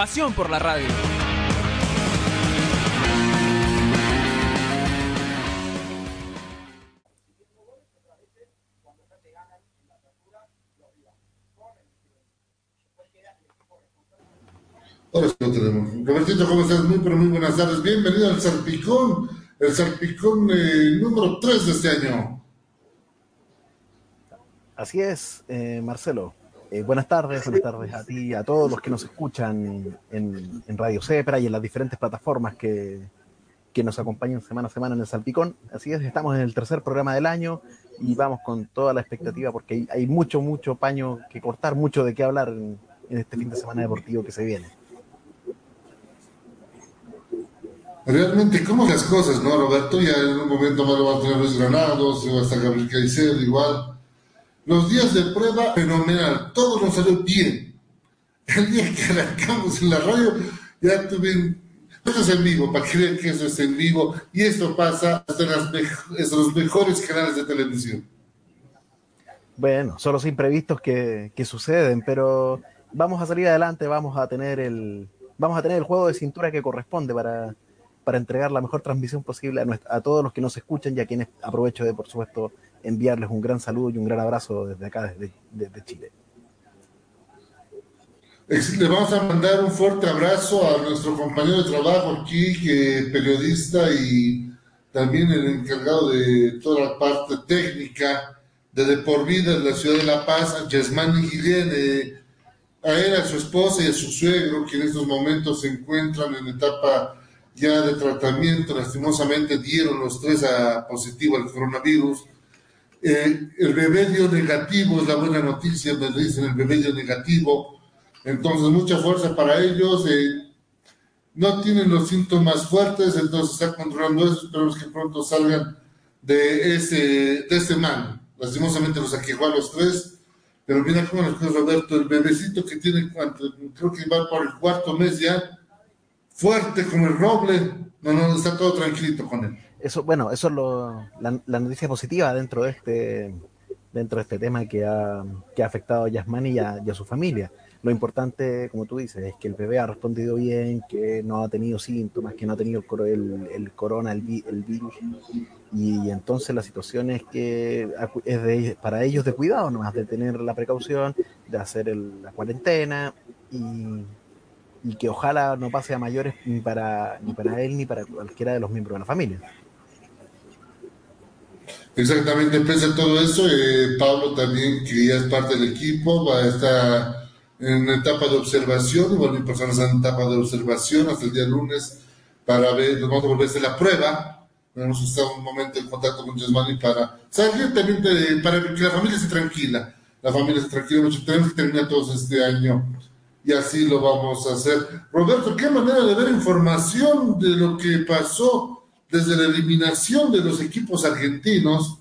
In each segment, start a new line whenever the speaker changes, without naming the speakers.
Pasión por la radio.
Ahora sí lo tenemos. Robertito, ¿cómo estás? Muy, pero muy buenas tardes. Bienvenido al Salpicón, el Salpicón eh, número 3 de este año.
Así es, eh, Marcelo. Eh, buenas tardes, buenas tardes a ti, a todos los que nos escuchan en, Radio Cepra y en las diferentes plataformas que, que, nos acompañan semana a semana en el Salpicón. Así es, estamos en el tercer programa del año y vamos con toda la expectativa porque hay, mucho, mucho paño que cortar, mucho de qué hablar en, este fin de semana deportivo que se viene.
Realmente, ¿cómo las cosas, no, Roberto? Ya en un momento más lo va a tener Luis Granados, va a estar Gabriel Caicedo, igual. Los días de prueba, fenomenal. Todo nos salió bien. El día que arrancamos en la radio, ya tuve... Esto es en vivo, para que que eso es en vivo. Y esto pasa hasta en los mejores canales de televisión.
Bueno, son los imprevistos que, que suceden, pero vamos a salir adelante, vamos a tener el, vamos a tener el juego de cintura que corresponde para, para entregar la mejor transmisión posible a, nuestra, a, todos los que nos escuchan y a quienes aprovecho de, por supuesto, enviarles un gran saludo y un gran abrazo desde acá, desde, desde Chile.
Le vamos a mandar un fuerte abrazo a nuestro compañero de trabajo aquí, que periodista y también el encargado de toda la parte técnica de De Por Vida en la ciudad de La Paz, Yasmani Guillén, eh, a él, a su esposa y a su suegro, que en estos momentos se encuentran en etapa ya de tratamiento, lastimosamente dieron los tres a positivo al coronavirus. Eh, el bebé dio negativo, es la buena noticia, me dicen el bebé dio negativo. Entonces, mucha fuerza para ellos. Eh, no tienen los síntomas fuertes, entonces está controlando eso. Esperamos que pronto salgan de ese, de ese mal. Lastimosamente los aquejó a los tres. Pero mira cómo les cosas, Roberto, el bebecito que tiene, creo que va por el cuarto mes ya, fuerte como el roble, no, no, está todo tranquilito con él.
Eso, bueno, eso es lo, la, la, noticia positiva dentro de este, dentro de este tema que ha, que ha afectado a Yasmani y a, y a su familia. Lo importante, como tú dices, es que el bebé ha respondido bien, que no ha tenido síntomas, que no ha tenido el, el, el corona, el, el virus. Y, y, entonces la situación es que es de, para ellos de cuidado, nomás de tener la precaución, de hacer el, la cuarentena y, y, que ojalá no pase a mayores ni para, ni para él ni para cualquiera de los miembros de la familia.
Exactamente, pese a todo eso, eh, Pablo también, que ya es parte del equipo, va a estar en etapa de observación, igual mi persona está en etapa de observación hasta el día lunes para ver, nos vamos a volver a hacer la prueba. Hemos estado un momento en contacto con Yasmani para salir también para que la familia esté tranquila. La familia esté tranquila, mucho tenemos que terminar todos este año y así lo vamos a hacer. Roberto, qué manera de ver información de lo que pasó desde la eliminación de los equipos argentinos.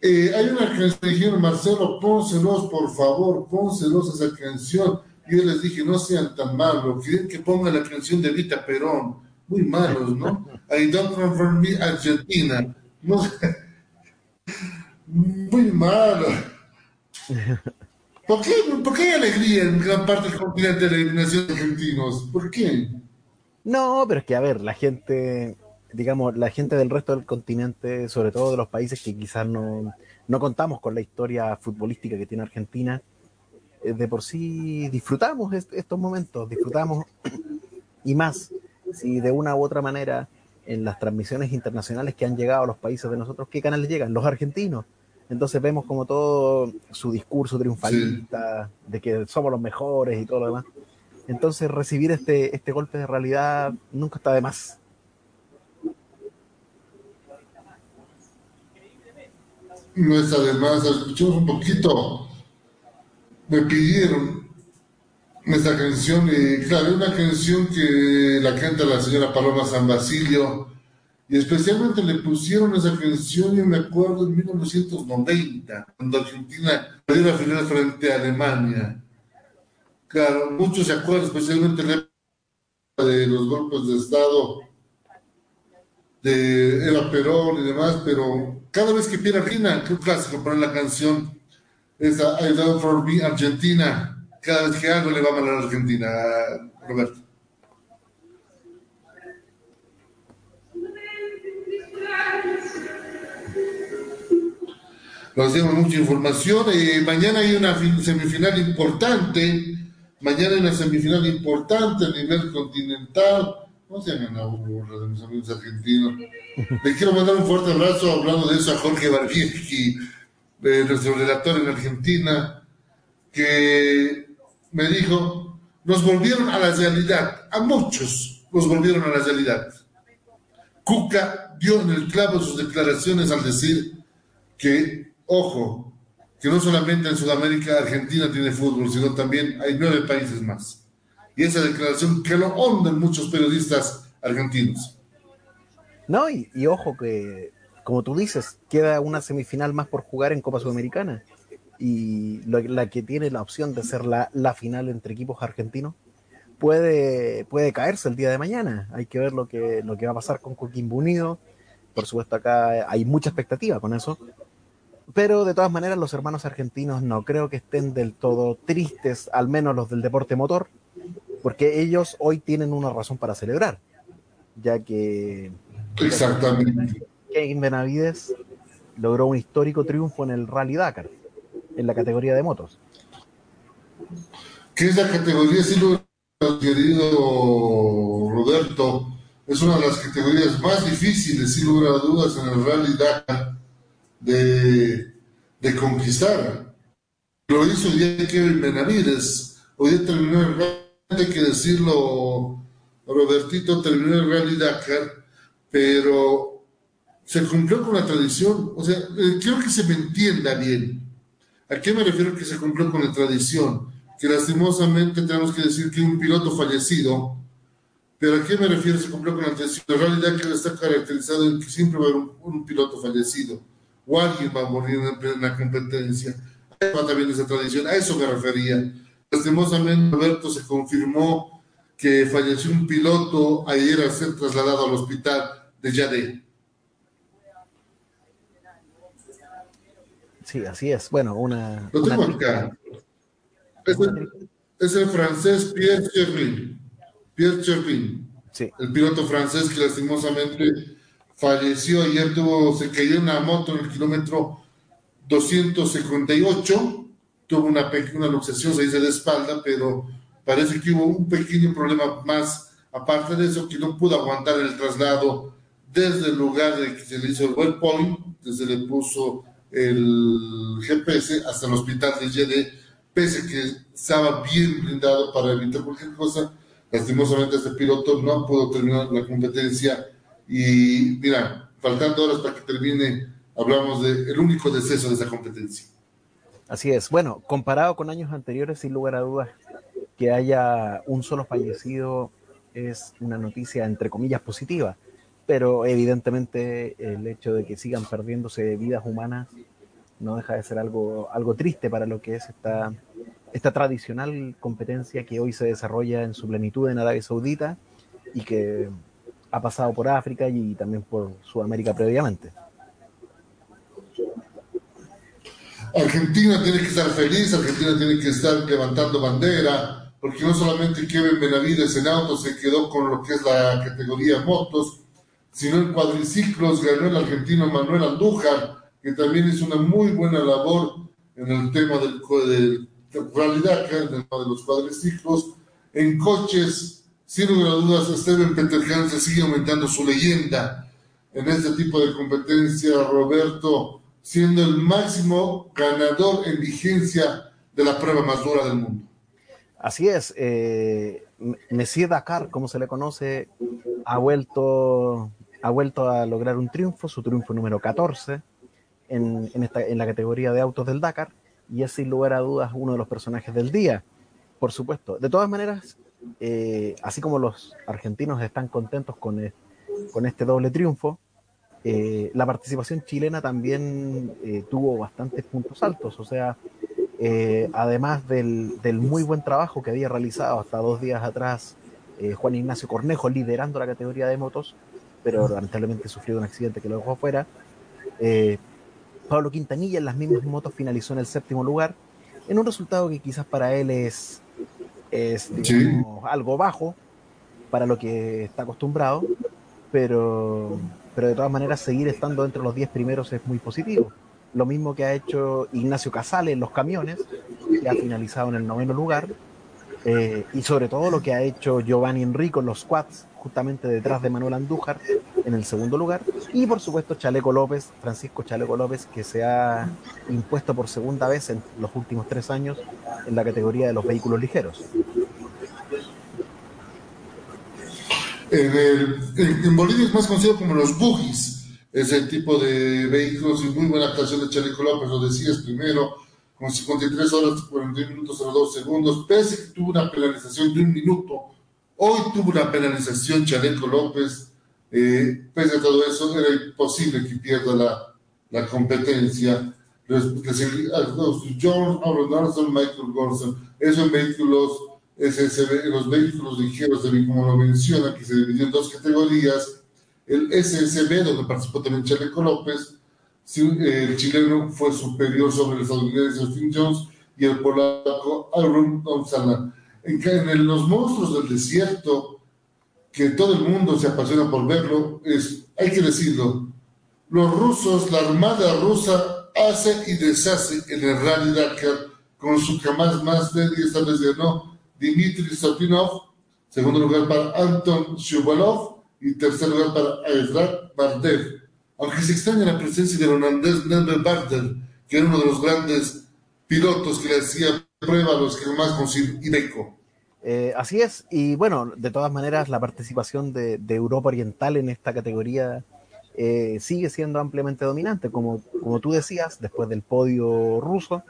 Eh, hay una canción, dijeron, Marcelo, pónselos, por favor, pónselos esa canción. Yo les dije, no sean tan malos, quieren que ponga la canción de Vita Perón. Muy malos, ¿no? I don't confirm me Argentina. No, muy malo. ¿Por qué, ¿Por qué hay alegría en gran parte del continente de la eliminación de argentinos? ¿Por qué?
No, pero es que, a ver, la gente, digamos, la gente del resto del continente, sobre todo de los países que quizás no, no contamos con la historia futbolística que tiene Argentina, eh, de por sí disfrutamos est estos momentos, disfrutamos y más, si de una u otra manera en las transmisiones internacionales que han llegado a los países de nosotros, ¿qué canales llegan? Los argentinos. Entonces vemos como todo su discurso triunfalista, sí. de que somos los mejores y todo lo demás. Entonces recibir este, este golpe de realidad nunca está de más.
No está de más, escuchemos un poquito. Me pidieron Esta canción, eh, claro, es una canción que la canta la señora Paloma San Basilio, y especialmente le pusieron esa canción, yo me acuerdo, en 1990, cuando Argentina perdió la final frente a Alemania. Claro, muchos se acuerdan, especialmente de los golpes de Estado de Eva Perón y demás, pero cada vez que pierde Argentina, que un clásico poner la canción, esa I Love for Me Argentina, cada vez que algo le va mal a la Argentina, Roberto. Dimos mucha información. Eh, mañana hay una semifinal importante. Mañana hay una semifinal importante a nivel continental. ¿Cómo se llama la de mis amigos argentinos? Le quiero mandar un fuerte abrazo hablando de eso a Jorge Barbieri, eh, nuestro relator en Argentina, que me dijo, nos volvieron a la realidad, a muchos nos volvieron a la realidad. Cuca dio en el clavo sus declaraciones al decir que, ojo, que no solamente en Sudamérica Argentina tiene fútbol, sino también hay nueve países más. Y esa declaración que lo honden muchos periodistas argentinos.
No, y, y ojo que, como tú dices, queda una semifinal más por jugar en Copa Sudamericana y la que tiene la opción de ser la, la, final entre equipos argentinos puede, puede caerse el día de mañana. Hay que ver lo que, lo que va a pasar con Coquimbo Unido. Por supuesto, acá hay mucha expectativa con eso. Pero de todas maneras, los hermanos argentinos no creo que estén del todo tristes, al menos los del deporte motor, porque ellos hoy tienen una razón para celebrar, ya que.
Exactamente.
Kevin Benavides logró un histórico triunfo en el Rally Dakar en la categoría de motos.
¿Qué es la categoría, sí querido Roberto? Es una de las categorías más difíciles, sin lugar a dudas, en el Rally Dakar de, conquistar. Lo hizo el día Kevin Benavides. Hoy día terminó el Rally, hay que decirlo, Robertito terminó el Rally Dakar, pero se cumplió con la tradición. O sea, eh, quiero que se me entienda bien. ¿A qué me refiero que se cumplió con la tradición? Que lastimosamente tenemos que decir que un piloto fallecido, pero ¿a qué me refiero se cumplió con la tradición? La realidad que está caracterizado en que siempre va a haber un, piloto fallecido o alguien va a morir en, la competencia. Ahí va también esa tradición, a eso me refería. Lastimosamente, Alberto se confirmó que falleció un piloto ayer al ser trasladado al hospital de Yadé.
Sí, así es. Bueno, una.
Lo tengo acá. Es el, francés Pierre Chervin. Pierre Chervin.
Sí.
El piloto francés que lastimosamente falleció. y tuvo, se cayó en una moto en el kilómetro 258. Tuvo una pequeña luxación, se dice de espalda, pero parece que hubo un pequeño problema más. Aparte de eso, que no pudo aguantar el traslado desde el lugar de que se le hizo el well point, desde le puso el GPS hasta el hospital de YD, pese que estaba bien blindado para evitar cualquier cosa. Lastimosamente este piloto no pudo terminar la competencia y mira, faltando horas para que termine, hablamos del el único deceso de esa competencia.
Así es. Bueno, comparado con años anteriores, sin lugar a dudas, que haya un solo fallecido es una noticia entre comillas positiva pero evidentemente el hecho de que sigan perdiéndose vidas humanas no deja de ser algo, algo triste para lo que es esta, esta tradicional competencia que hoy se desarrolla en su plenitud en Arabia Saudita y que ha pasado por África y también por Sudamérica previamente.
Argentina tiene que estar feliz, Argentina tiene que estar levantando bandera, porque no solamente Kevin Benavides en auto se quedó con lo que es la categoría motos, sino en cuadriciclos ganó el argentino Manuel Andújar, que también hizo una muy buena labor en el tema del, de realidad, en el tema de los cuadriciclos. En coches, sin lugar a dudas, Steven Peterhan se sigue aumentando su leyenda en este tipo de competencia, Roberto, siendo el máximo ganador en vigencia de la prueba más dura del mundo.
Así es, eh, Messier Dakar, como se le conoce, ha vuelto ha vuelto a lograr un triunfo, su triunfo número 14 en, en, esta, en la categoría de autos del Dakar, y es sin lugar a dudas uno de los personajes del día. Por supuesto. De todas maneras, eh, así como los argentinos están contentos con, e, con este doble triunfo, eh, la participación chilena también eh, tuvo bastantes puntos altos. O sea, además del, del, muy buen trabajo que había realizado hasta dos días atrás Juan Ignacio Cornejo liderando la categoría de motos, pero lamentablemente sufrió un accidente que lo dejó afuera. Pablo Quintanilla en las mismas motos finalizó en el séptimo lugar, en un resultado que quizás para él es es algo bajo para lo que está acostumbrado, pero, pero de todas maneras seguir estando entre los 10 primeros es muy positivo. Lo mismo que ha hecho Ignacio Casale en los camiones, que ha finalizado en el noveno lugar, eh, y sobre todo lo que ha hecho Giovanni Enrico en los quads, justamente detrás de Manuel Andújar en el segundo lugar, y por supuesto Chaleco López, Francisco Chaleco López, que se ha impuesto por segunda vez en los últimos tres años en la categoría de los vehículos ligeros.
En, Bolivia es más conocido como los buggies, ese tipo de vehículos y muy buena actuación de Chaleco López, lo decías primero, con 53 horas, 41 minutos, 02 segundos, pese que tuvo una penalización de un minuto, hoy tuvo una penalización Chaleco López, eh, pese a todo eso, era imposible que pierda la, la competencia. John Aaron Michael Gorson, esos vehículos SSB, los vehículos ligeros, como lo menciona, que se dividió en dos categorías, el SSB, donde participó también Chaleco López, el chileno fue superior sobre el estadounidense Austin Jones y el polaco Aaron Gonzalez. En, los monstruos del desierto, que todo el mundo se apasiona por verlo, es, hay que decirlo, los rusos, la armada rusa hace y deshace en el Rally Dakar con su jamás más de esta vez ganó Dmitry Sotinov, segundo lugar para Anton Shuvalov y tercer lugar para Ezrat Bardev. Aunque se extraña la presencia del holandés Nelson Barder, que era uno de los grandes pilotos que le hacía prueba a los que más con Ibeco.
Eh, así es, y bueno, de todas maneras, la participación de, Europa Oriental en esta categoría eh, sigue siendo ampliamente dominante. Como, como tú decías, después del podio ruso,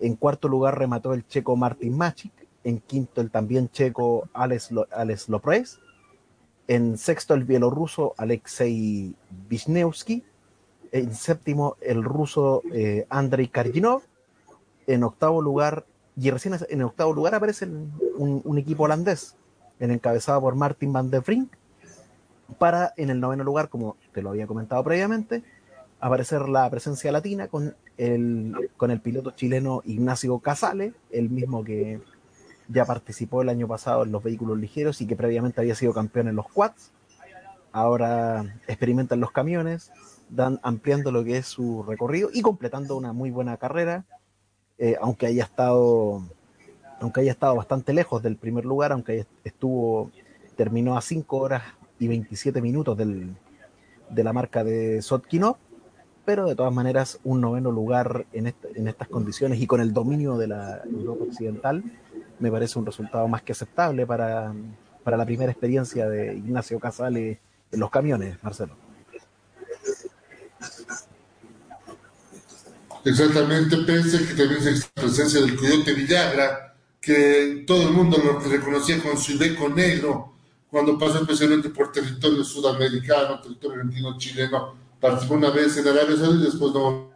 en cuarto lugar remató el checo Martin Macic, en quinto el también checo Alex, Alex en sexto el bielorruso Alexei Wisniewski, en séptimo el ruso eh, Andrei Karginov, en octavo lugar, y recién en octavo lugar aparece un, equipo holandés, en encabezado por Martin van der Brink, para en el noveno lugar, como te lo había comentado previamente, aparecer la presencia latina con el, con el piloto chileno Ignacio Casale, el mismo que ya participó el año pasado en los vehículos ligeros y que previamente había sido campeón en los quads. Ahora experimenta en los camiones, dan, ampliando lo que es su recorrido y completando una muy buena carrera, eh, aunque haya estado aunque haya estado bastante lejos del primer lugar, aunque estuvo terminó a 5 horas y 27 minutos del, de la marca de Sotkinov, pero de todas maneras un noveno lugar en, en estas condiciones y con el dominio de la Europa Occidental me parece un resultado más que aceptable para, la primera experiencia de Ignacio Casale en los camiones, Marcelo.
Exactamente, pese que también se la presencia del Coyote Villagra, que todo el mundo lo reconocía con su deco negro, cuando pasó especialmente por territorio sudamericano, territorio argentino, chileno, participó una vez en Arabia Saudita y después no.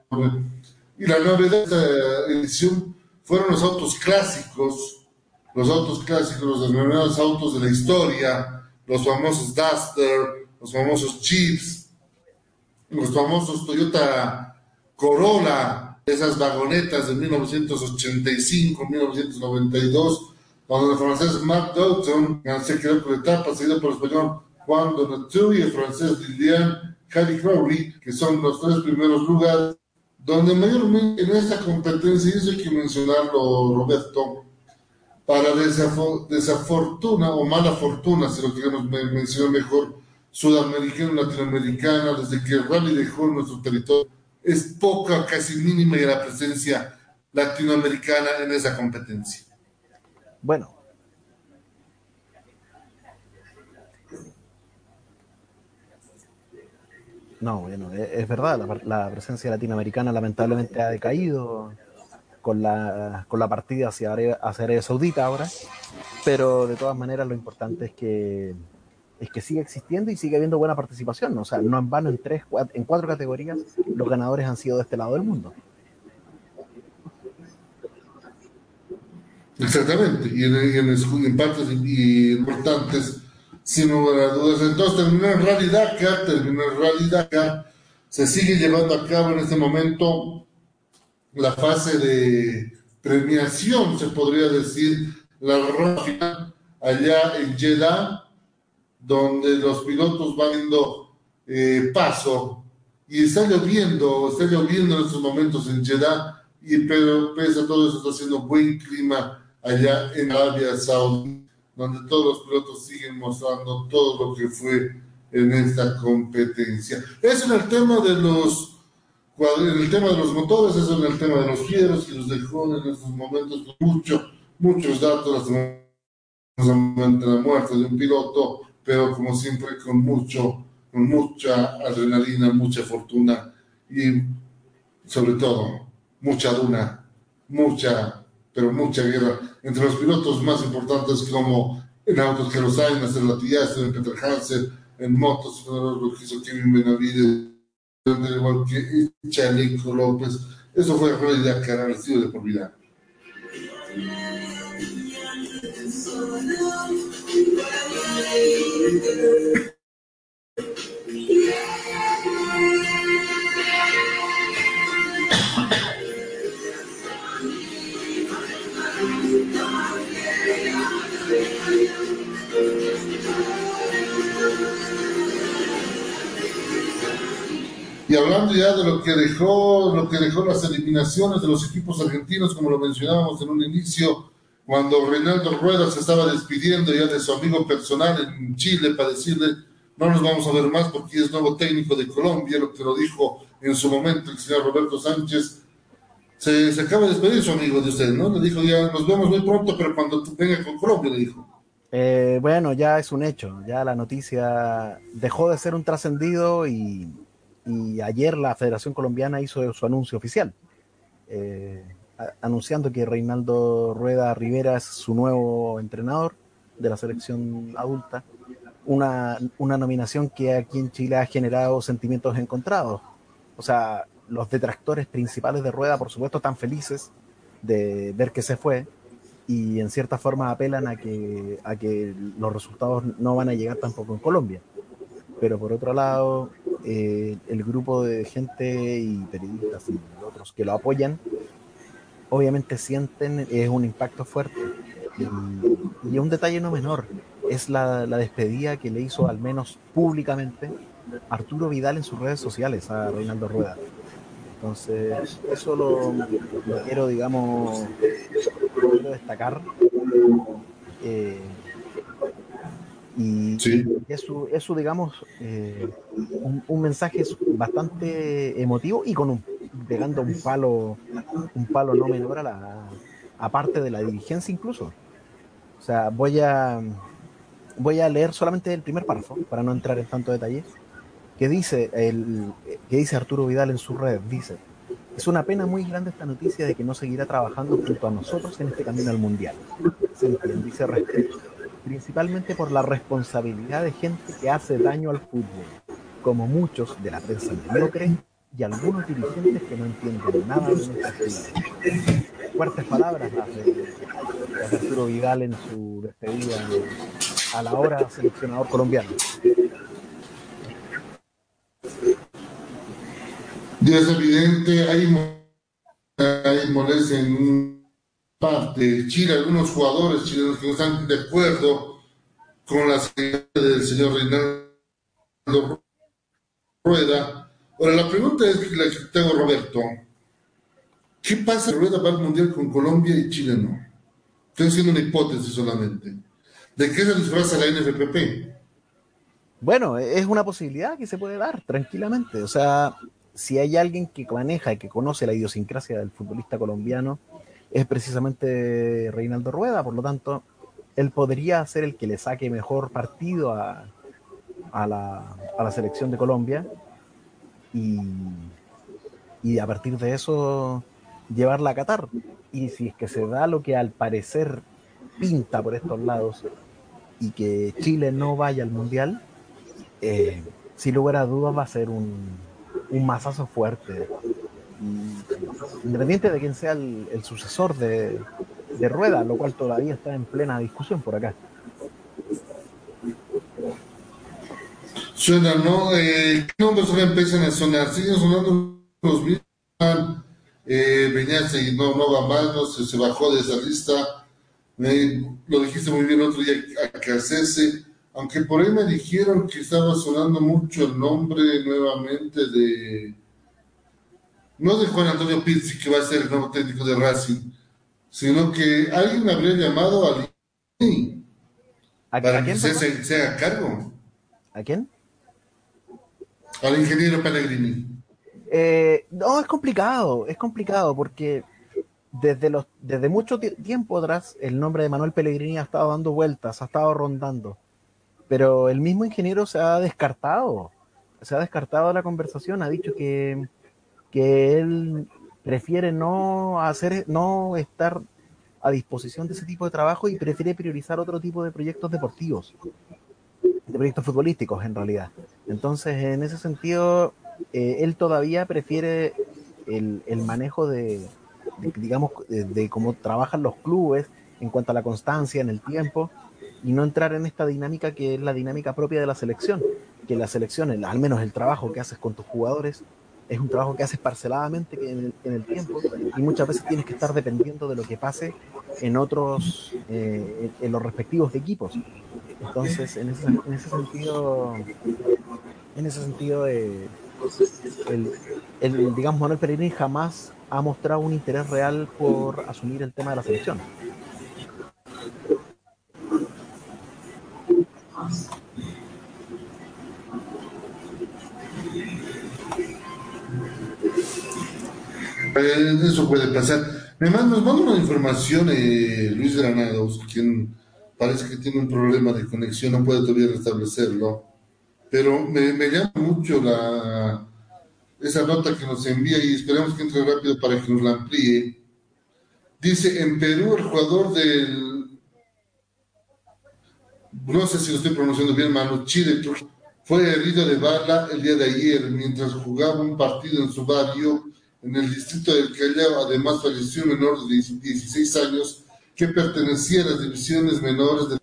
Y la novedad de esta edición fueron los autos clásicos, los autos clásicos, los denominados autos de la historia, los famosos Duster, los famosos Jeeps, los famosos Toyota Corolla, esas vagonetas de 1985, 1992, cuando el francés Mark Doughton se quedó por etapa, seguido por el español Juan Donatiu y el francés Lilian Harry Crowley, que son los tres primeros lugares, donde mayormente en esta competencia, y eso hay que mencionarlo, Roberto, para desafortuna o mala fortuna, si lo queremos mencionar mejor, sudamericana, latinoamericana, desde que el rally dejó nuestro territorio, es poca, casi mínima la presencia latinoamericana en esa competencia.
Bueno. No, bueno, es verdad, la, la presencia latinoamericana lamentablemente ha decaído con la, con la partida hacia Arabia, hacia Arabia Saudita ahora, pero de todas maneras lo importante es que es que sigue existiendo y sigue habiendo buena participación. O sea, no en vano en tres, en cuatro categorías los ganadores han sido de este lado del mundo.
Exactamente, y en, en, en partes importantes, sin lugar a dudas. Entonces terminó en Rally Dakar, terminó en Rally Dakar, se sigue llevando a cabo en este momento la fase de premiación, se podría decir, la ronda allá en Jeddah, donde los pilotos van dando eh, paso y está lloviendo, está lloviendo en estos momentos en Jeddah, y, pero pese a todo eso está haciendo buen clima allá en Arabia Saudí, donde todos los pilotos siguen mostrando todo lo que fue en esta competencia. Eso en el tema de los en el tema de los motores, eso en el tema de los fieros, que los dejó en estos momentos mucho, muchos datos, la muerte de un piloto, pero como siempre con mucho, con mucha adrenalina, mucha fortuna y sobre todo mucha duna, mucha, pero mucha guerra entre los pilotos más importantes como en autos que los hay, en la tía, en Peter Hansen, en motos, lo que hizo Kevin Benavides, igual que Chaleco López. Eso fue realidad que ha sido de por vida. Y hablando ya de lo que dejó, lo que dejó las eliminaciones de los equipos argentinos, como lo mencionábamos en un inicio, cuando Reinaldo Rueda se estaba despidiendo ya de su amigo personal en Chile para decirle no nos vamos a ver más porque es nuevo técnico de Colombia, lo que lo dijo en su momento el señor Roberto Sánchez. Se, se acaba de despedir su amigo de usted, ¿no? Le dijo ya nos vemos muy pronto, pero cuando venga con Colombia, le dijo.
Eh, bueno, ya es un hecho, ya la noticia dejó de ser un trascendido y, y, ayer la Federación Colombiana hizo su anuncio oficial. Eh, anunciando que Reinaldo Rueda Rivera es su nuevo entrenador de la selección adulta. Una, una nominación que aquí en Chile ha generado sentimientos encontrados. O sea, los detractores principales de Rueda, por supuesto, están felices de ver que se fue y en cierta forma apelan a que, a que los resultados no van a llegar tampoco en Colombia. Pero por otro lado, eh, el grupo de gente y periodistas y otros que lo apoyan obviamente sienten es un impacto fuerte. Y, un detalle no menor es la, despedida que le hizo, al menos públicamente, Arturo Vidal en sus redes sociales a Reinaldo Rueda. Entonces, eso lo, quiero, digamos, destacar. Eh, y, eso, eso, digamos, eh, un, un, mensaje bastante emotivo y con un pegando un palo, un palo no menor a la, aparte de la dirigencia incluso. O sea, voy a, voy a leer solamente el primer párrafo para no entrar en tanto detalle. Que dice, el, que dice Arturo Vidal en su red, dice, es una pena muy grande esta noticia de que no seguirá trabajando junto a nosotros en este camino al mundial. Se entiende, dice respeto, principalmente por la responsabilidad de gente que hace daño al fútbol, como muchos de la prensa mediocre y algunos dirigentes que no entienden nada de nuestra ciudad. Fuertes palabras las de, Arturo Vidal en su despedida a la hora seleccionador colombiano.
Y es evidente, hay, hay molestia en parte Chile, algunos jugadores chilenos que no están de acuerdo con la del señor Reinaldo Rueda Ahora, la pregunta es la que tengo, Roberto. ¿Qué pasa si Rueda va al Mundial con Colombia y Chile no? Estoy haciendo una hipótesis solamente. ¿De qué se disfraza la NFPP?
Bueno, es una posibilidad que se puede dar tranquilamente. O sea, si hay alguien que maneja y que conoce la idiosincrasia del futbolista colombiano, es precisamente Reinaldo Rueda. Por lo tanto, él podría ser el que le saque mejor partido a, a, la, a la selección de Colombia y, a partir de eso llevarla a Qatar. Y si es que se da lo que al parecer pinta por estos lados y que Chile no vaya al Mundial, eh, sin lugar a dudas va a ser un, un masazo fuerte. Independiente de quién sea el, el sucesor de, Rueda, lo cual todavía está en plena discusión por acá.
Suena, ¿no? Eh, ¿Qué nombres ahora empiezan a sonar? Siguen sonando los mismos. Eh, no, no va mal, no se, bajó de esa lista. Lo dijiste muy bien otro día a Cacese, aunque por ahí me dijeron que estaba sonando mucho el nombre nuevamente de. No de Juan Antonio Pizzi, que va a ser el nuevo técnico de Racing, sino que alguien habría llamado a Lini
¿A,
para
a
que
quién?
se,
perdón?
se, se haga cargo.
¿A quién?
Al ingeniero Pellegrini.
Eh, no, es complicado, es complicado porque desde, los, desde mucho ti- tiempo atrás el nombre de Manuel Pellegrini ha estado dando vueltas, ha estado rondando, pero el mismo ingeniero se ha descartado, se ha descartado de la conversación, ha dicho que, que él prefiere no hacer, no estar a disposición de ese tipo de trabajo y prefiere priorizar otro tipo de proyectos deportivos, de proyectos futbolísticos en realidad. Entonces, en ese sentido, eh, él todavía prefiere el, el manejo de, digamos, de, cómo trabajan los clubes en cuanto a la constancia en el tiempo y no entrar en esta dinámica que es la dinámica propia de la selección, que la selección, el- al menos el trabajo que haces con tus jugadores, es un trabajo que haces parceladamente en, el, tiempo y muchas veces tienes que estar dependiendo de lo que pase en otros, eh, en, los respectivos equipos. Entonces, en ese, en ese sentido, en ese sentido, eh, el, el, digamos, Manuel Pellegrini jamás ha mostrado un interés real por asumir el tema de la selección.
Eso puede pasar. Manda, nos manda una información eh, Luis Granados, quien parece que tiene un problema de conexión, no puede todavía restablecerlo. Pero me, llama mucho la esa nota que nos envía y esperamos que entre rápido para que nos la amplíe. Dice, en Perú el jugador del... No sé si lo estoy pronunciando bien, Manu Chile fue herido de bala el día de ayer mientras jugaba un partido en su barrio en el distrito del Callao. Además falleció un menor de 16 años que pertenecía a las divisiones menores del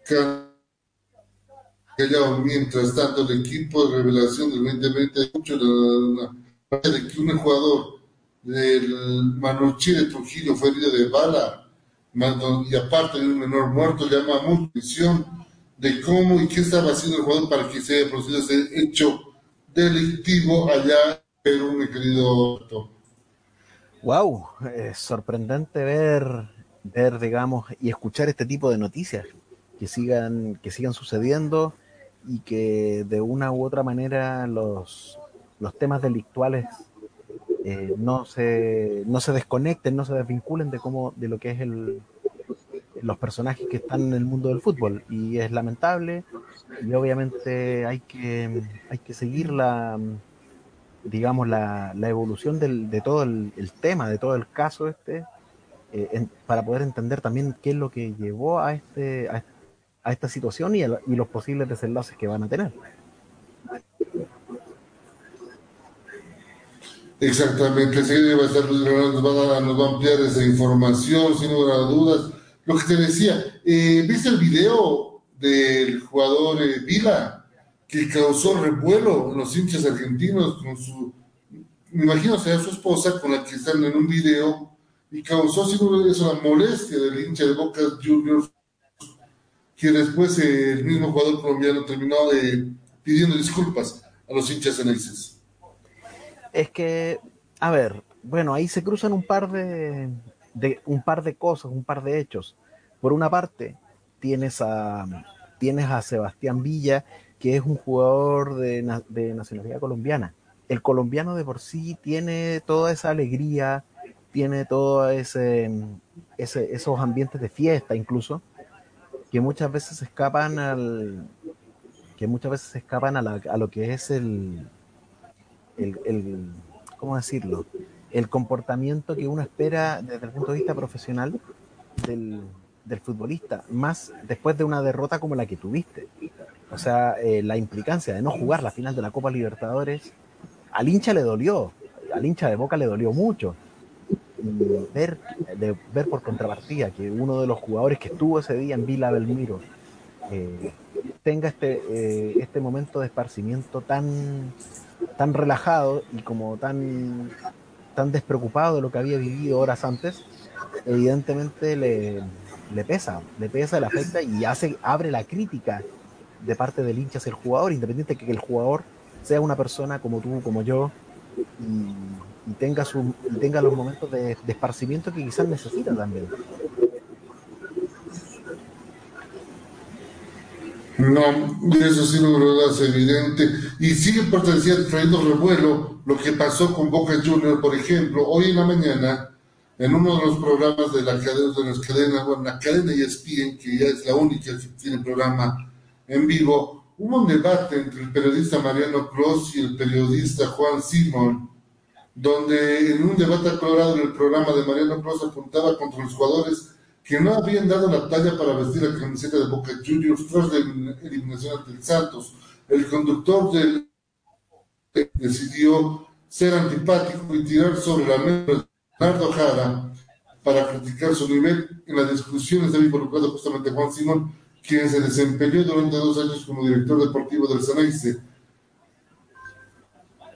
Callao. Mientras tanto, el equipo de revelación del 2020 mucho la, la, de que un jugador del Manuchi de Trujillo fue herido de bala y aparte de un menor muerto llama mucha atención de cómo y qué estaba haciendo el jugador para que se haya producido ese hecho delictivo allá en Perú, mi querido.
Wow, es sorprendente ver, ver, digamos, y escuchar este tipo de noticias que sigan, que sigan sucediendo y que de una u otra manera los, los temas delictuales eh, no se, no se desconecten, no se desvinculen de cómo, de lo que es el, los personajes que están en el mundo del fútbol. Y es lamentable, y obviamente hay que, hay que seguir la digamos, la, la evolución del, de todo el, tema, de todo el caso este, eh, en, para poder entender también qué es lo que llevó a, este, a, esta situación y, a, y, los posibles desenlaces que van a tener.
Exactamente, sí, va a estar, nos, va a, nos va a ampliar esa información, sin lugar a dudas. Lo que te decía, eh, ¿viste el video del jugador eh, Vila? Que causó revuelo en los hinchas argentinos con su, me imagino sea su esposa con la que están en un video y causó sin eso la molestia del hincha de Boca Juniors que después el mismo jugador colombiano terminó eh, pidiendo disculpas a los hinchas eneises.
Es que, a ver, bueno, ahí se cruzan un par de, de, un par de cosas, un par de hechos. Por una parte, tienes a tienes a Sebastián Villa, que es un jugador de, nacionalidad colombiana. El colombiano de por sí tiene toda esa alegría, tiene todos ese, esos ambientes de fiesta incluso, que muchas veces escapan al que muchas veces escapan a, a lo que es el, el, el, ¿cómo decirlo? el comportamiento que uno espera desde el punto de vista profesional del, futbolista, más después de una derrota como la que tuviste. O sea, eh, la implicancia de no jugar la final de la Copa Libertadores, al hincha le dolió, al hincha de Boca le dolió mucho. ver, de, ver por contrapartida que uno de los jugadores que estuvo ese día en Vila Belmiro eh, tenga este, eh, este momento de esparcimiento tan, tan relajado y como tan, tan despreocupado de lo que había vivido horas antes, evidentemente le, le pesa, le pesa, le afecta y hace, abre la crítica de parte del hincha hacia el jugador, independiente de que el jugador sea una persona como tú, como yo, y, tenga, su, tenga los momentos de, de esparcimiento que quizás necesita también.
No, eso sí lo es evidente. Y sigue trayendo revuelo lo que pasó con Boca Junior, por ejemplo, hoy en la mañana, en uno de los programas de la cadena, de las cadenas, bueno, la cadena ESPN, que ya es la única que tiene programa en vivo, hubo un debate entre el periodista Mariano Cross y el periodista Juan Simón, donde en un debate aclarado en el programa de Mariano Cross apuntaba contra los jugadores que no habían dado la talla para vestir la camiseta de Boca Juniors tras la eliminación ante Santos. El conductor del decidió ser antipático y tirar sobre la mesa de Leonardo Jara para criticar su nivel. En las discusiones había involucrado justamente Juan Simón, quien se desempeñó durante dos años como director deportivo del Sanaice.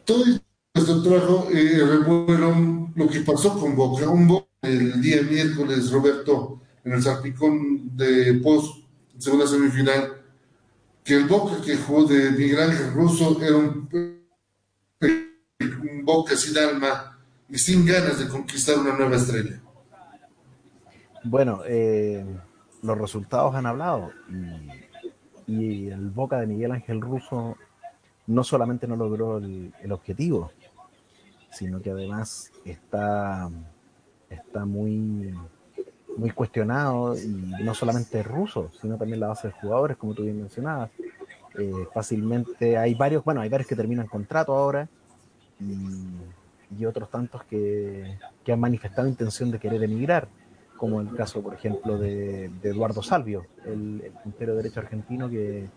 Todo esto trajo eh, revuelo lo que pasó con Boca. Un Boca el día miércoles, Roberto, en el salpicón de post, segunda semifinal, que el Boca que jugó de Miguel Ángel Russo era un, un Boca sin alma y sin ganas de conquistar una nueva estrella.
Bueno, eh, los resultados han hablado y, el Boca de Miguel Ángel Russo no solamente no logró el, el objetivo, sino que además está está muy, muy cuestionado y no solamente ruso, sino también la base de jugadores, como tú bien mencionabas. Eh, fácilmente hay varios, bueno, hay varios que terminan contrato ahora y, y otros tantos que, que, han manifestado intención de querer emigrar, como el caso, por ejemplo, de, de Eduardo Salvio, el, el, puntero derecho argentino que,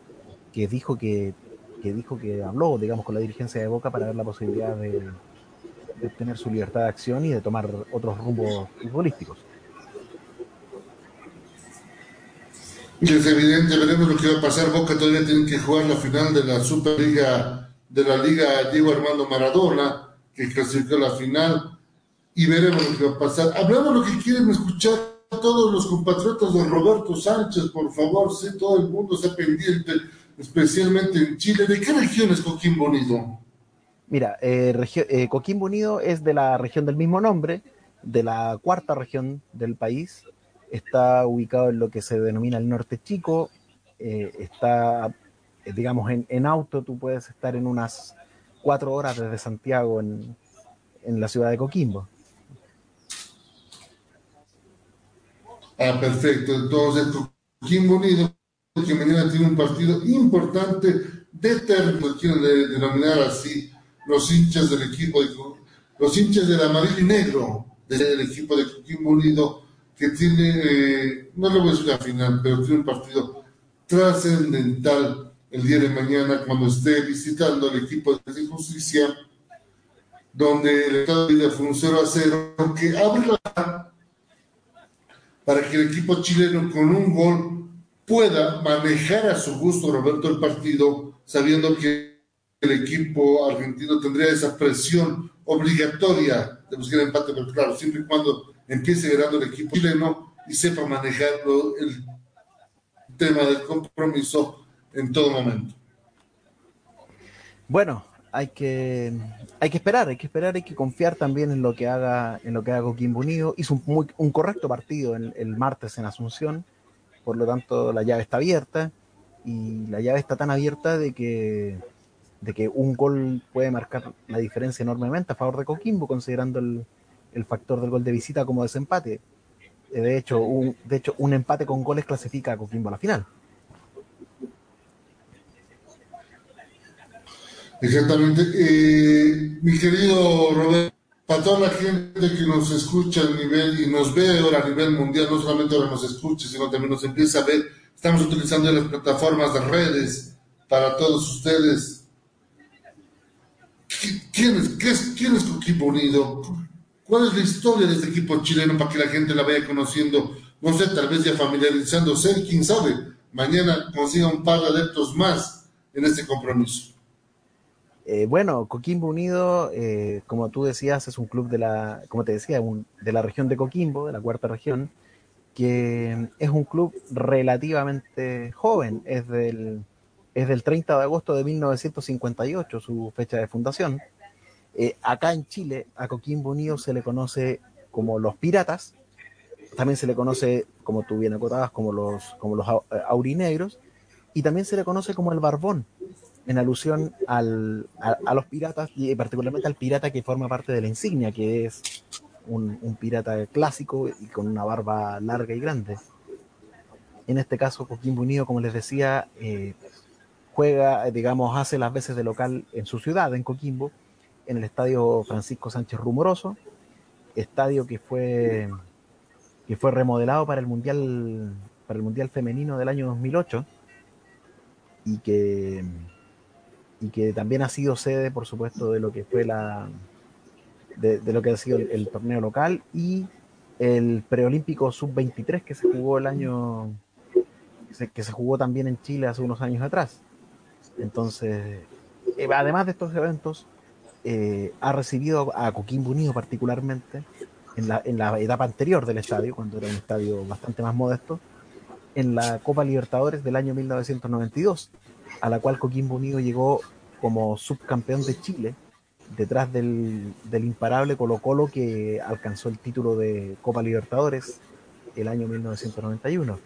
que dijo que, que dijo que habló, digamos, con la dirigencia de Boca para ver la posibilidad de, de tener su libertad de acción y de tomar otros rumbos futbolísticos.
Es evidente, veremos lo que va a pasar. Boca todavía tiene que jugar la final de la Superliga, de la Liga Diego Armando Maradona, que clasificó la final, y veremos lo que va a pasar. Hablamos lo que quieren escuchar todos los compatriotas de Roberto Sánchez, por favor, sé todo el mundo está pendiente, especialmente en Chile. ¿De qué región es Coquín Bonito?
Mira, eh, eh, Coquimbo Unido es de la región del mismo nombre, de la cuarta región del país. Está ubicado en lo que se denomina el norte chico. Eh, está, eh, digamos, en, en, auto tú puedes estar en unas cuatro horas desde Santiago en, en la ciudad de Coquimbo.
Ah, perfecto. Entonces, Coquimbo Unido, que mañana tiene un partido importante, determinado, quiero denominar así, los hinchas del equipo, de, los hinchas del amarillo y negro del equipo de Coquimbo Unido, que tiene, eh, no le voy a decir la final, pero tiene un partido trascendental el día de mañana cuando esté visitando el equipo de justicia, donde el estado de vida fue un 0 a 0, que abre para que el equipo chileno con un gol pueda manejar a su gusto Roberto el partido, sabiendo que el equipo argentino tendría esa presión obligatoria de buscar empate, pero claro, siempre y cuando empiece ganando el equipo chileno y sepa manejarlo el tema del compromiso en todo momento.
Bueno, hay que hay que esperar, hay que esperar, hay que confiar también en lo que haga en lo que haga Coquimbo Unido. Hizo un, muy, un correcto partido el, el martes en Asunción, por lo tanto la llave está abierta y la llave está tan abierta de que de que un gol puede marcar la diferencia enormemente a favor de Coquimbo, considerando el, el factor del gol de visita como desempate. Eh, de hecho, un, de hecho, un empate con goles clasifica a Coquimbo a la final.
Exactamente. Eh, mi querido Roberto, para toda la gente que nos escucha a nivel y nos ve ahora a nivel mundial, no solamente ahora nos escucha, sino también nos empieza a ver, estamos utilizando las plataformas de redes para todos ustedes. ¿Quién es, qué es, quién es Coquimbo Unido? ¿Cuál es la historia de este equipo chileno para que la gente la vaya conociendo? No sé, tal vez ya familiarizándose, quién sabe, mañana consiga un par de adeptos más en este compromiso.
Eh, bueno, Coquimbo Unido, eh, como tú decías, es un club de la, como te decía, de la región de Coquimbo, de la cuarta región, que es un club relativamente joven, es del es del 30 de agosto de 1958, su fecha de fundación. Eh, acá en Chile, a Coquimbo Unido se le conoce como los piratas, también se le conoce, como tú bien acotabas, como los, como los aurinegros, y también se le conoce como el barbón, en alusión al, a, los piratas y particularmente al pirata que forma parte de la insignia, que es un, pirata clásico y con una barba larga y grande. En este caso, Coquimbo Unido, como les decía, eh, juega, digamos, hace las veces de local en su ciudad, en Coquimbo, en el estadio Francisco Sánchez Rumoroso, estadio que fue, que fue remodelado para el Mundial, para el mundial Femenino del año 2008 y que, y que también ha sido sede, por supuesto, de lo que fue la de, lo que ha sido el, torneo local y el preolímpico sub-23 que se jugó el año que se jugó también en Chile hace unos años atrás. Entonces, eh, además de estos eventos, eh, ha recibido a Coquimbo Unido particularmente en la, en la etapa anterior del estadio, cuando era un estadio bastante más modesto, en la Copa Libertadores del año 1992, a la cual Coquimbo Unido llegó como subcampeón de Chile, detrás del, del imparable Colo Colo que alcanzó el título de Copa Libertadores el año 1991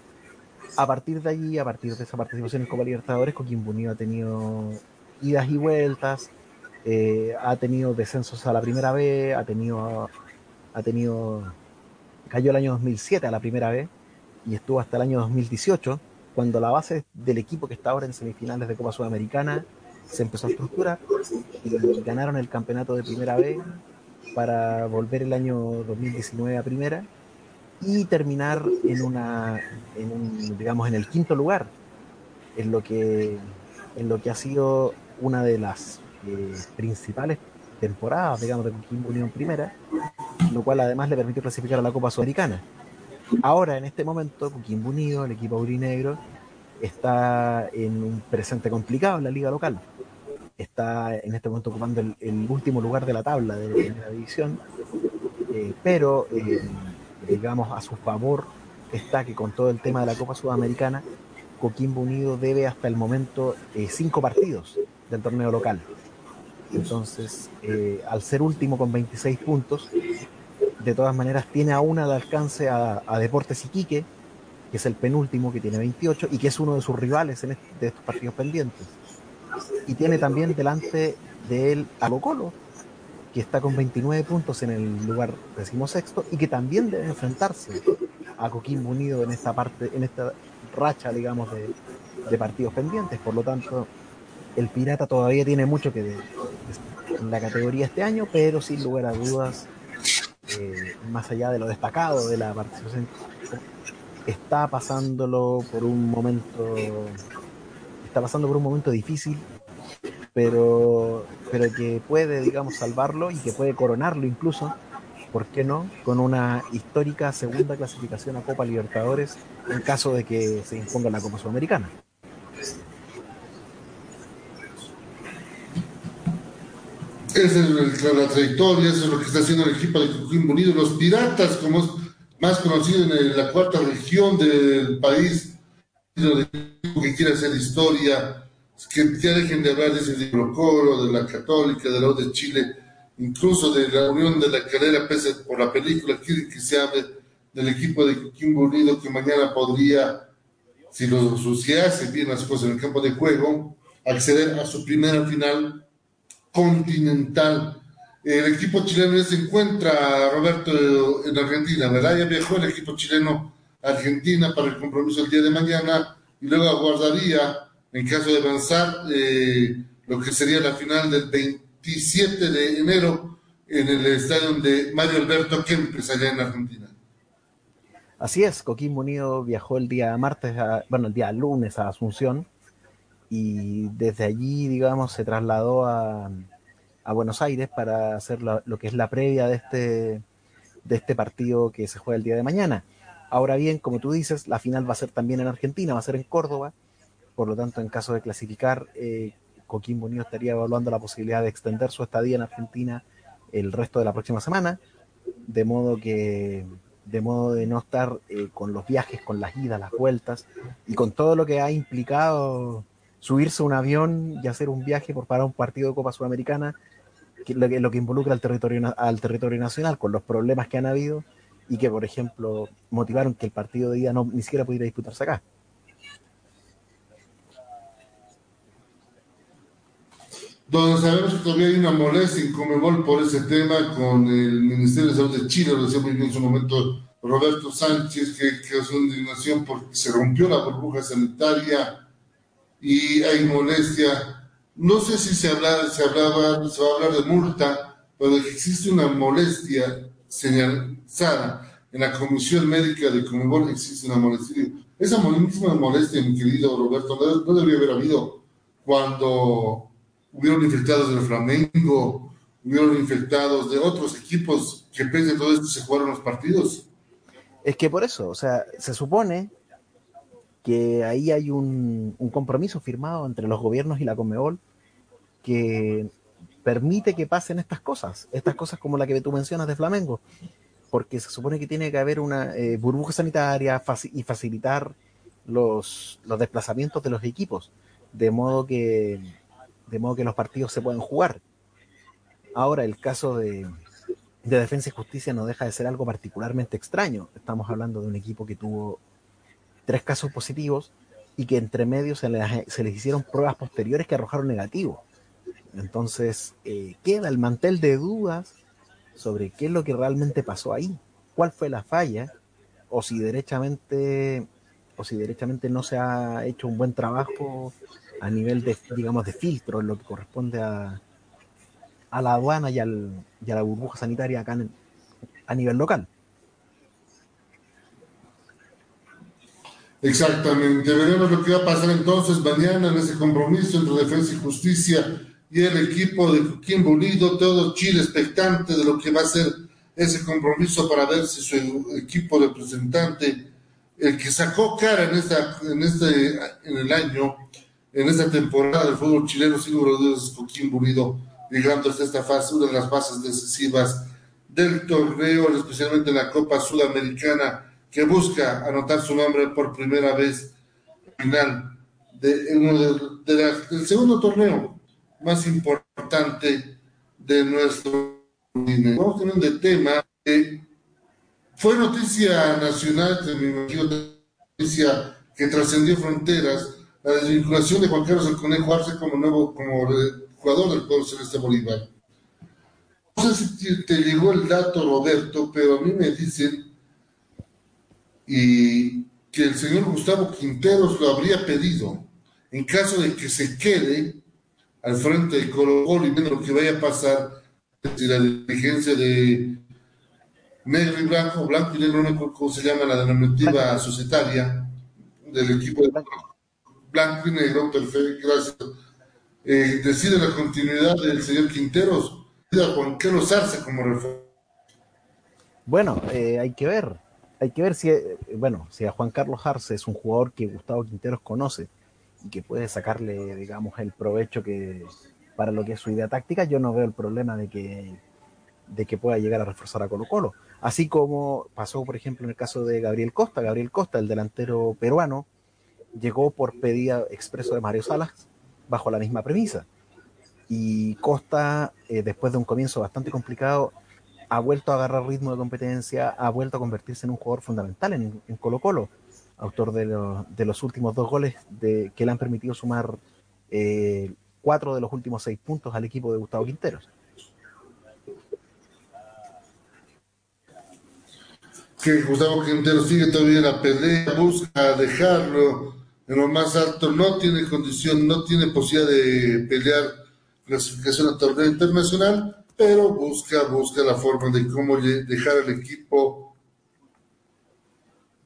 a partir de allí, a partir de esa participación en Copa Libertadores, Coquimbo Unido ha tenido idas y vueltas, eh, ha tenido descensos a la primera vez, ha tenido, ha tenido, cayó el año 2007 a la primera vez y estuvo hasta el año 2018, cuando la base del equipo que está ahora en semifinales de Copa Sudamericana se empezó a estructurar y ganaron el campeonato de primera vez para volver el año 2019 a primera y terminar en una en un, digamos en el quinto lugar en lo que en lo que ha sido una de las eh, principales temporadas digamos de Coquimbo Unión Primera lo cual además le permitió clasificar a la Copa Sudamericana ahora en este momento Coquimbo Unido el equipo aurinegro está en un presente complicado en la liga local está en este momento ocupando el, último lugar de la tabla de la primera división eh, pero eh, digamos, a su favor está que con todo el tema de la Copa Sudamericana, Coquimbo Unido debe hasta el momento eh, cinco partidos del torneo local. Entonces, al ser último con 26 puntos, de todas maneras tiene aún al alcance a, a, Deportes Iquique, que es el penúltimo, que tiene 28, y que es uno de sus rivales en este, de estos partidos pendientes. Y tiene también delante de él a Colo, que está con 29 puntos en el lugar decimosexto y que también debe enfrentarse a Coquimbo Unido en esta parte, en esta racha, digamos, de, de partidos pendientes. Por lo tanto, el Pirata todavía tiene mucho que de, en la categoría este año, pero sin lugar a dudas, eh, más allá de lo destacado de la participación, está pasándolo por un momento, está pasando por un momento difícil pero, pero que puede, digamos, salvarlo y que puede coronarlo incluso, ¿por qué no?, con una histórica segunda clasificación a Copa Libertadores en caso de que se imponga la Copa Sudamericana.
Esa es la, trayectoria, eso es lo que está haciendo el equipo de Coquimbo Unido. Los Piratas, como es más conocido en la cuarta región del país, que quiere hacer historia, que ya dejen de hablar de ese Colo, de la Católica, de la U de Chile, incluso de la Unión de la Calera, pese por la película, quieren que se hable del equipo de Coquimbo Unido que mañana podría, si lo si bien las cosas en el campo de juego, acceder a su primera final continental. El equipo chileno se encuentra, Roberto, en Argentina, ¿verdad? Ya viajó el equipo chileno a Argentina para el compromiso el día de mañana y luego aguardaría en caso de avanzar, eh, lo que sería la final del 27 de enero en el estadio de Mario Alberto Kempes allá en Argentina.
Así es, Coquimbo Unido viajó el día martes, bueno, el día lunes a Asunción y desde allí, digamos, se trasladó a, Buenos Aires para hacer lo, que es la previa de este, de este partido que se juega el día de mañana. Ahora bien, como tú dices, la final va a ser también en Argentina, va a ser en Córdoba, por lo tanto, en caso de clasificar, eh, Coquimbo Unido estaría evaluando la posibilidad de extender su estadía en Argentina el resto de la próxima semana, de modo que de modo de no estar eh, con los viajes, con las idas, las vueltas y con todo lo que ha implicado subirse a un avión y hacer un viaje por para un partido de Copa Sudamericana, que, lo, que, lo que involucra al territorio, al territorio nacional, con los problemas que han habido y que, por ejemplo, motivaron que el partido de día no ni siquiera pudiera disputarse acá.
donde sabemos que todavía hay una molestia en Comebol por ese tema con el Ministerio de Salud de Chile, lo decía muy bien en su momento Roberto Sánchez, que causó indignación porque se rompió la burbuja sanitaria y hay molestia. No sé si se, habla, se, hablaba, se va a hablar de multa, pero existe una molestia señalizada en la Comisión Médica de Comebol, existe una molestia. Esa misma molestia, mi querido Roberto, no, no debería haber habido cuando hubieron infectados del Flamengo, hubieron infectados de otros equipos que pese a todo esto se jugaron los partidos.
Es que por eso, o sea, se supone que ahí hay un, compromiso firmado entre los gobiernos y la Conmebol que permite que pasen estas cosas, estas cosas como la que tú mencionas de Flamengo, porque se supone que tiene que haber una eh, burbuja sanitaria y facilitar los, los desplazamientos de los equipos, de modo que de modo que los partidos se pueden jugar. Ahora, el caso de, Defensa y Justicia no deja de ser algo particularmente extraño. Estamos hablando de un equipo que tuvo tres casos positivos y que entre medio se les, hicieron pruebas posteriores que arrojaron negativo. Entonces, eh, queda el mantel de dudas sobre qué es lo que realmente pasó ahí, cuál fue la falla, o si derechamente, o si derechamente no se ha hecho un buen trabajo a nivel de, digamos, de filtro en lo que corresponde a, a la aduana y, al, y a la burbuja sanitaria acá a nivel local.
Exactamente, veremos lo que va a pasar entonces mañana en ese compromiso entre Defensa y Justicia y el equipo de Coquimbo todo Chile expectante de lo que va a ser ese compromiso para ver si su equipo representante, el que sacó cara en, esta, en, este, en el año, en esta temporada del fútbol chileno, sin número dos, Coquimbo Unido, llegando hasta esta fase, una de las fases decisivas del torneo, especialmente en la Copa Sudamericana, que busca anotar su nombre por primera vez final de uno del segundo torneo más importante de nuestro Vamos a tener un tema que fue noticia nacional, noticia que trascendió fronteras, la desvinculación de Juan Carlos el Conejo Arce como nuevo como jugador del pueblo celeste Bolívar. No sé si te llegó el dato, Roberto, pero a mí me dicen y que el señor Gustavo Quinteros lo habría pedido en caso de que se quede al frente de Colo Colo y viendo lo que vaya a pasar si la dirigencia de negro y blanco, blanco y negro, no cómo se llama la denominativa societaria del equipo de blanco y negro, perfecto, gracias. Eh, decide la continuidad del señor Quinteros, a Juan Carlos Arce como.
Bueno, eh, hay que ver, hay que ver si, eh, bueno, si a Juan Carlos Arce es un jugador que Gustavo Quinteros conoce y que puede sacarle, digamos, el provecho que para lo que es su idea táctica, yo no veo el problema de que, de que pueda llegar a reforzar a Colo Colo. Así como pasó, por ejemplo, en el caso de Gabriel Costa, Gabriel Costa, el delantero peruano, llegó por pedido expreso de Mario Salas bajo la misma premisa. Y Costa, eh, después de un comienzo bastante complicado, ha vuelto a agarrar ritmo de competencia, ha vuelto a convertirse en un jugador fundamental en, Colo Colo, autor de, de, los últimos dos goles que le han permitido sumar eh, cuatro de los últimos seis puntos al equipo de Gustavo Quinteros.
Que Gustavo Quinteros sigue todavía la pelea, busca dejarlo en lo más alto, no tiene condición, no tiene posibilidad de pelear clasificación a torneo internacional, pero busca, busca la forma de cómo dejar el equipo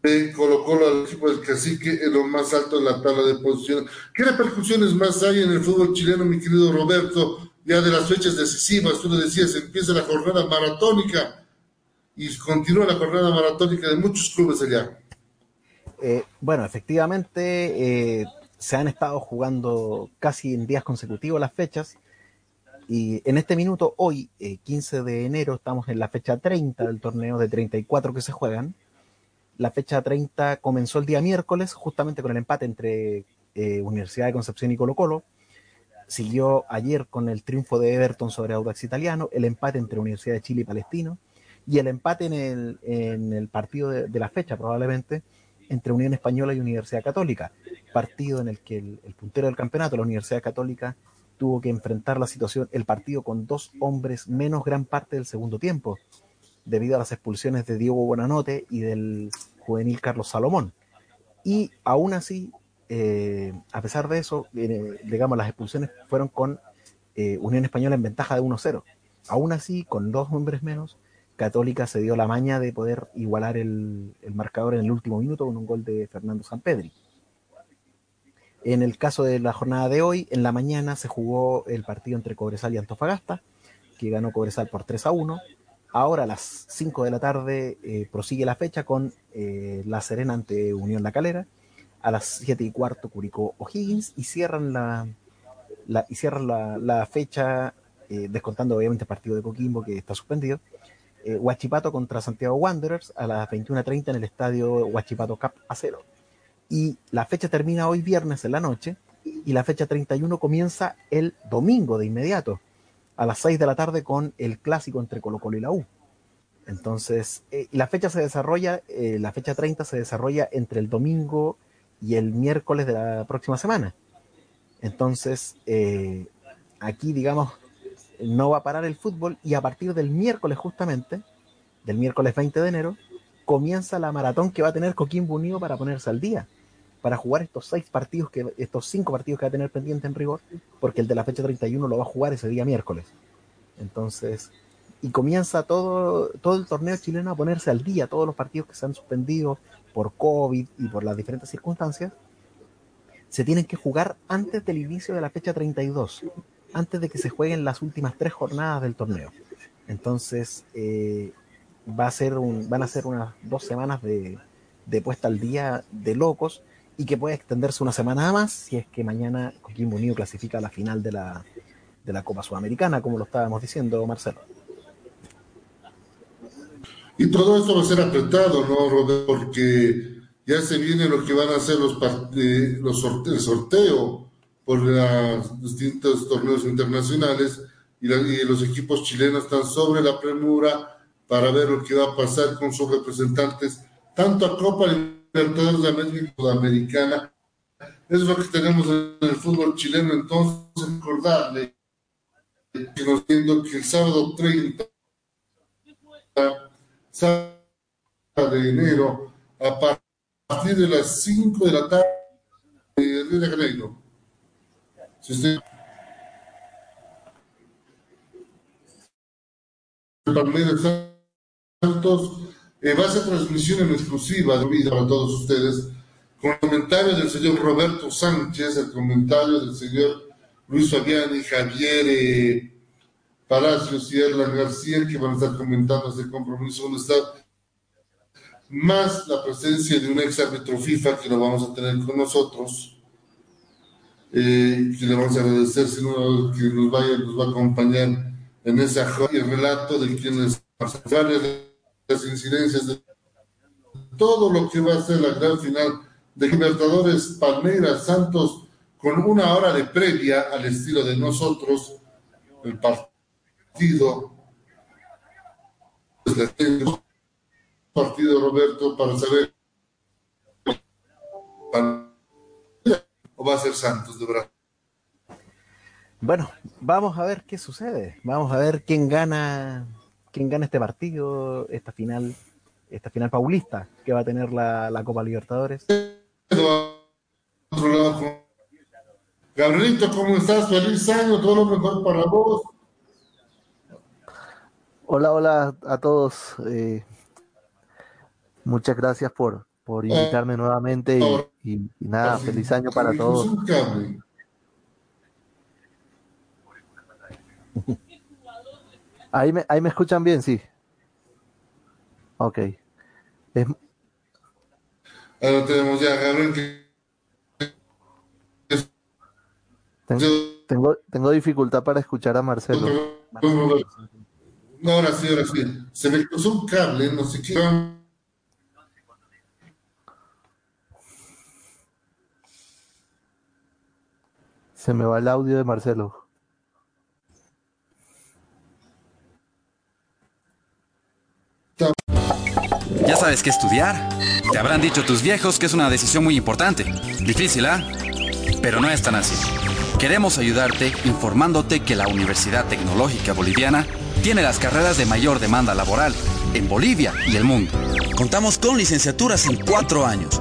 de Colo Colo al equipo del cacique en lo más alto de la tabla de posiciones. ¿Qué repercusiones más hay en el fútbol chileno, mi querido Roberto? Ya de las fechas decisivas, tú le decías, empieza la jornada maratónica y continúa la jornada maratónica de muchos clubes allá.
Eh, bueno, efectivamente eh, se han estado jugando casi en días consecutivos las fechas. Y en este minuto, hoy, 15 eh, de enero, estamos en la fecha 30 del torneo de 34 que se juegan. La fecha 30 comenzó el día miércoles, justamente con el empate entre Universidad de Concepción y Colo Colo. Siguió ayer con el triunfo de Everton sobre Audax Italiano, el empate entre Universidad de Chile y Palestino, y el empate en el, en el partido de la fecha, probablemente, entre Unión Española y Universidad Católica, partido en el que el, puntero del campeonato, la Universidad Católica, tuvo que enfrentar la situación, el partido con dos hombres menos gran parte del segundo tiempo, debido a las expulsiones de Diego Buenanote y del juvenil Carlos Salomón. Y aún así, eh, a pesar de eso, eh, digamos, las expulsiones fueron con eh, Unión Española en ventaja de 1-0. Aún así, con dos hombres menos, Católica se dio la maña de poder igualar el, marcador en el último minuto con un gol de Fernando Sampedri. En el caso de la jornada de hoy, en la mañana se jugó el partido entre Cobresal y Antofagasta, que ganó Cobresal por 3 a 1. Ahora a las 5 de la tarde eh, prosigue la fecha con eh, La Serena ante Unión La Calera. A las 7 y cuarto Curicó O'Higgins y cierran la, y cierran la, fecha, eh, descontando obviamente el partido de Coquimbo que está suspendido, eh, Huachipato contra Santiago Wanderers a las 21.30 en el estadio Huachipato Cup a cero. Y la fecha termina hoy viernes en la noche y la fecha 31 comienza el domingo de inmediato a las 6 de la tarde con el clásico entre Colo Colo y la U. Entonces, eh, la fecha se desarrolla, eh, la fecha 30 se desarrolla entre el domingo y el miércoles de la próxima semana. Entonces, aquí, digamos, no va a parar el fútbol y a partir del miércoles justamente, del miércoles 20 de enero, comienza la maratón que va a tener Coquimbo Unido para ponerse al día, para jugar estos seis partidos, que, estos cinco partidos que va a tener pendiente en rigor, porque el de la fecha 31 lo va a jugar ese día miércoles. Entonces, y comienza todo, todo el torneo chileno a ponerse al día, todos los partidos que se han suspendido por COVID y por las diferentes circunstancias, se tienen que jugar antes del inicio de la fecha 32 antes de que se jueguen las últimas tres jornadas del torneo. Entonces, eh, va a ser un, van a ser unas dos semanas de, puesta al día de locos y que puede extenderse una semana más si es que mañana Coquimbo Unido clasifica a la final de la, de la Copa Sudamericana, como lo estábamos diciendo, Marcelo.
Y todo esto va a ser apretado, ¿no, Rodrigo? Porque ya se viene lo que van a ser los, eh, los el sorteo por los distintos torneos internacionales y, los equipos chilenos están sobre la premura para ver lo que va a pasar con sus representantes, tanto a Copa Libertadores de América Sudamericana. Es lo que tenemos en el fútbol chileno. Entonces, recordarle que nos viendo que el sábado 30, sábado de enero, a partir de las 5 de la tarde, en Río de Janeiro, si usted... eh, va a ser transmisión en exclusiva de vida para todos ustedes, con el comentario del señor Roberto Sánchez, el comentario del señor Luis Fabiani, Javier eh, Palacios y Erlan García, que van a estar comentando este compromiso está más la presencia de un ex árbitro FIFA que lo vamos a tener con nosotros eh, que le vamos a agradecer si uno que nos vaya, nos va a acompañar en esa el relato de quienes las incidencias de todo lo que va a ser la gran final de Libertadores Palmeiras Santos con una hora de previa al estilo de nosotros el partido partido Roberto para saber o va a ser Santos de Brasil?
Bueno, vamos a ver qué sucede. Vamos a ver quién gana, quién gana este partido, esta final, esta final paulista que va a tener la, Copa Libertadores.
Gabrielito, ¿cómo estás? Feliz año, todo lo mejor para vos.
Hola, hola a todos. Eh, muchas gracias por, por invitarme nuevamente y, y- y nada, feliz año para todos. Ahí me, ahí me escuchan bien, sí. Ok. Es-
Ahora tenemos ya Gabriel que
tengo, tengo dificultad para escuchar a Marcelo.
No, ahora sí, ahora sí. Se me cruzó un cable, no sé qué.
Se me va el audio de Marcelo.
Sabes qué estudiar. Te habrán dicho tus viejos que es una decisión muy importante. Difícil, ¿ah? Pero no es tan así. Queremos ayudarte informándote que la Universidad Tecnológica Boliviana tiene las carreras de mayor demanda laboral en Bolivia y el mundo. Contamos con licenciaturas en cuatro años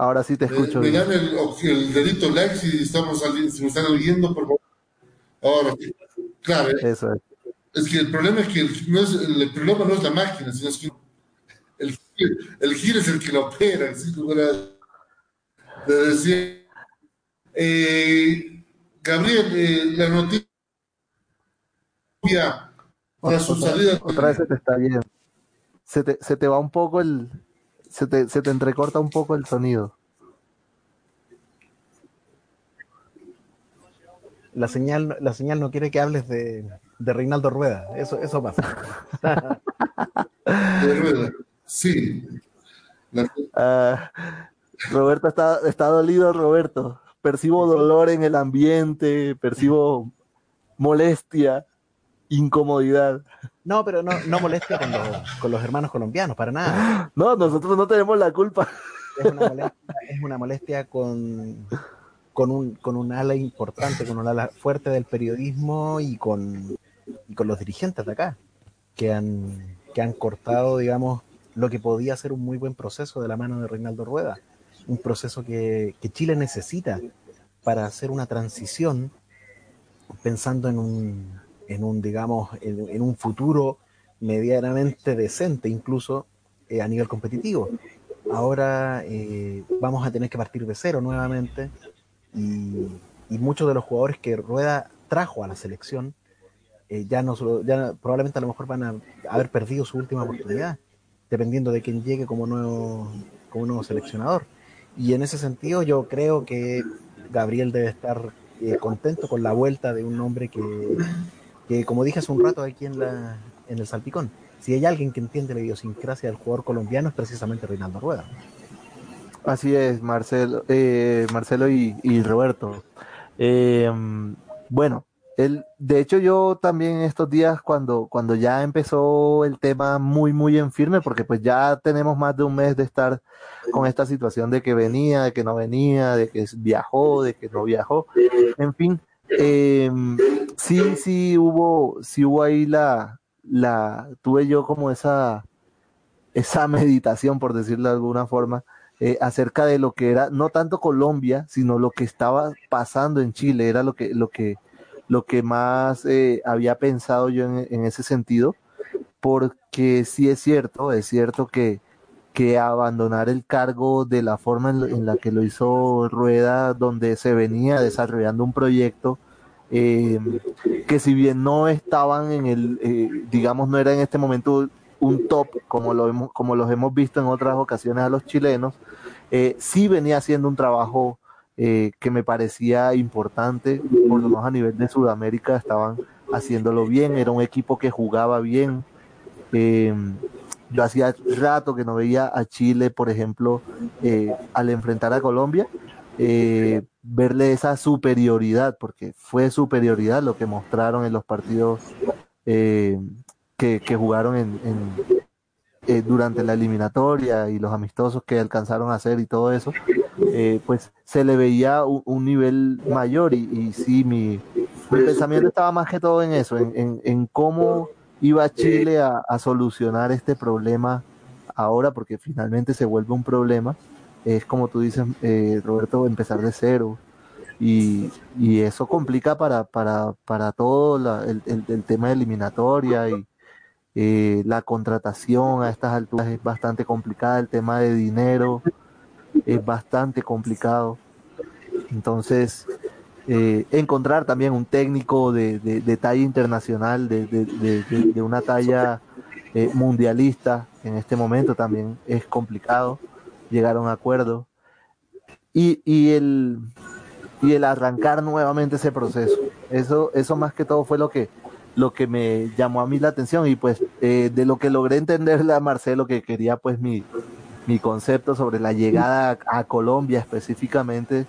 Ahora sí te
Me,
escucho
me dan el, el dedito like si, estamos si me están oyendo, por favor. Ahora. Claro,
Eso es.
es que el problema es que el, no es, el problema no es la máquina, sino es que el, el giro es el que lo opera. ¿sí? Como era de decir. Eh, Gabriel, eh, la noticia tras su salida.
otra vez se te está yendo. Se te, se te va un poco el. Se te, se te entrecorta un poco el sonido.
La señal, la señal no quiere que hables de, de Reinaldo Rueda. Eso, eso pasa.
de rueda. Sí. La-
Ah, Roberto está, está dolido, Roberto. Percibo dolor en el ambiente, percibo molestia, incomodidad.
No, pero no, no molestia con los, con los hermanos colombianos, para nada.
No, nosotros no tenemos la culpa.
Es una molestia, es una molestia con, con, un, con un ala importante, con un ala fuerte del periodismo y con, y con los dirigentes de acá, que han, que han cortado, digamos, lo que podía ser un muy buen proceso de la mano de Reinaldo Rueda. Un proceso que, que Chile necesita para hacer una transición pensando en un, en un digamos, en, un futuro medianamente decente, incluso eh, a nivel competitivo. Ahora eh, vamos a tener que partir de cero nuevamente y, muchos de los jugadores que Rueda trajo a la selección eh, ya, no, ya probablemente a lo mejor van a haber perdido su última oportunidad, dependiendo de quién llegue como nuevo, como nuevo seleccionador. Y en ese sentido yo creo que Gabriel debe estar contento con la vuelta de un hombre que, que, como dije hace un rato aquí en, la, en el Salpicón, si hay alguien que entiende la idiosincrasia del jugador colombiano es precisamente Reinaldo Rueda.
Así es, Marcelo, eh, Marcelo y, Roberto. Eh, bueno, el, de hecho yo también estos días cuando, cuando ya empezó el tema muy, muy en firme, porque pues ya tenemos más de un mes de estar con esta situación de que venía, de que no venía, de que viajó, de que no viajó, en fin, eh, sí, sí hubo, sí hubo ahí la, la, tuve yo como esa, esa meditación, por decirlo de alguna forma, eh, acerca de lo que era, no tanto Colombia, sino lo que estaba pasando en Chile, era lo que, lo que, lo que más eh, había pensado yo en, en ese sentido, porque sí es cierto, es cierto que, que abandonar el cargo de la forma en, la que lo hizo Rueda, donde se venía desarrollando un proyecto, eh, que si bien no estaban en el, eh, digamos, no era en este momento un top como, lo hemos, como los hemos visto en otras ocasiones a los chilenos, eh, sí venía haciendo un trabajo eh, que me parecía importante, por lo menos a nivel de Sudamérica estaban haciéndolo bien, era un equipo que jugaba bien. Eh, yo hacía rato que no veía a Chile, por ejemplo, eh, al enfrentar a Colombia, eh, verle esa superioridad, porque fue superioridad lo que mostraron en los partidos eh, que, que jugaron en, en, eh, durante la eliminatoria y los amistosos que alcanzaron a hacer y todo eso, eh, pues se le veía un, nivel mayor y, y sí, mi, pensamiento estaba más que todo en eso, en, en, cómo iba Chile a, a, solucionar este problema ahora, porque finalmente se vuelve un problema. Es como tú dices, eh, Roberto, empezar de cero. Y, y eso complica para, para, para todo la, el, el, el, tema de eliminatoria y eh, la contratación a estas alturas es bastante complicada, el tema de dinero es bastante complicado. Entonces, eh, encontrar también un técnico de, de, talla internacional, de, de una talla eh, mundialista en este momento también es complicado llegar a un acuerdo. Y, y, el, y el arrancar nuevamente ese proceso. Eso, eso más que todo fue lo que, lo que me llamó a mí la atención y pues eh, de lo que logré entenderle a Marcelo que quería pues mi, mi concepto sobre la llegada a, Colombia específicamente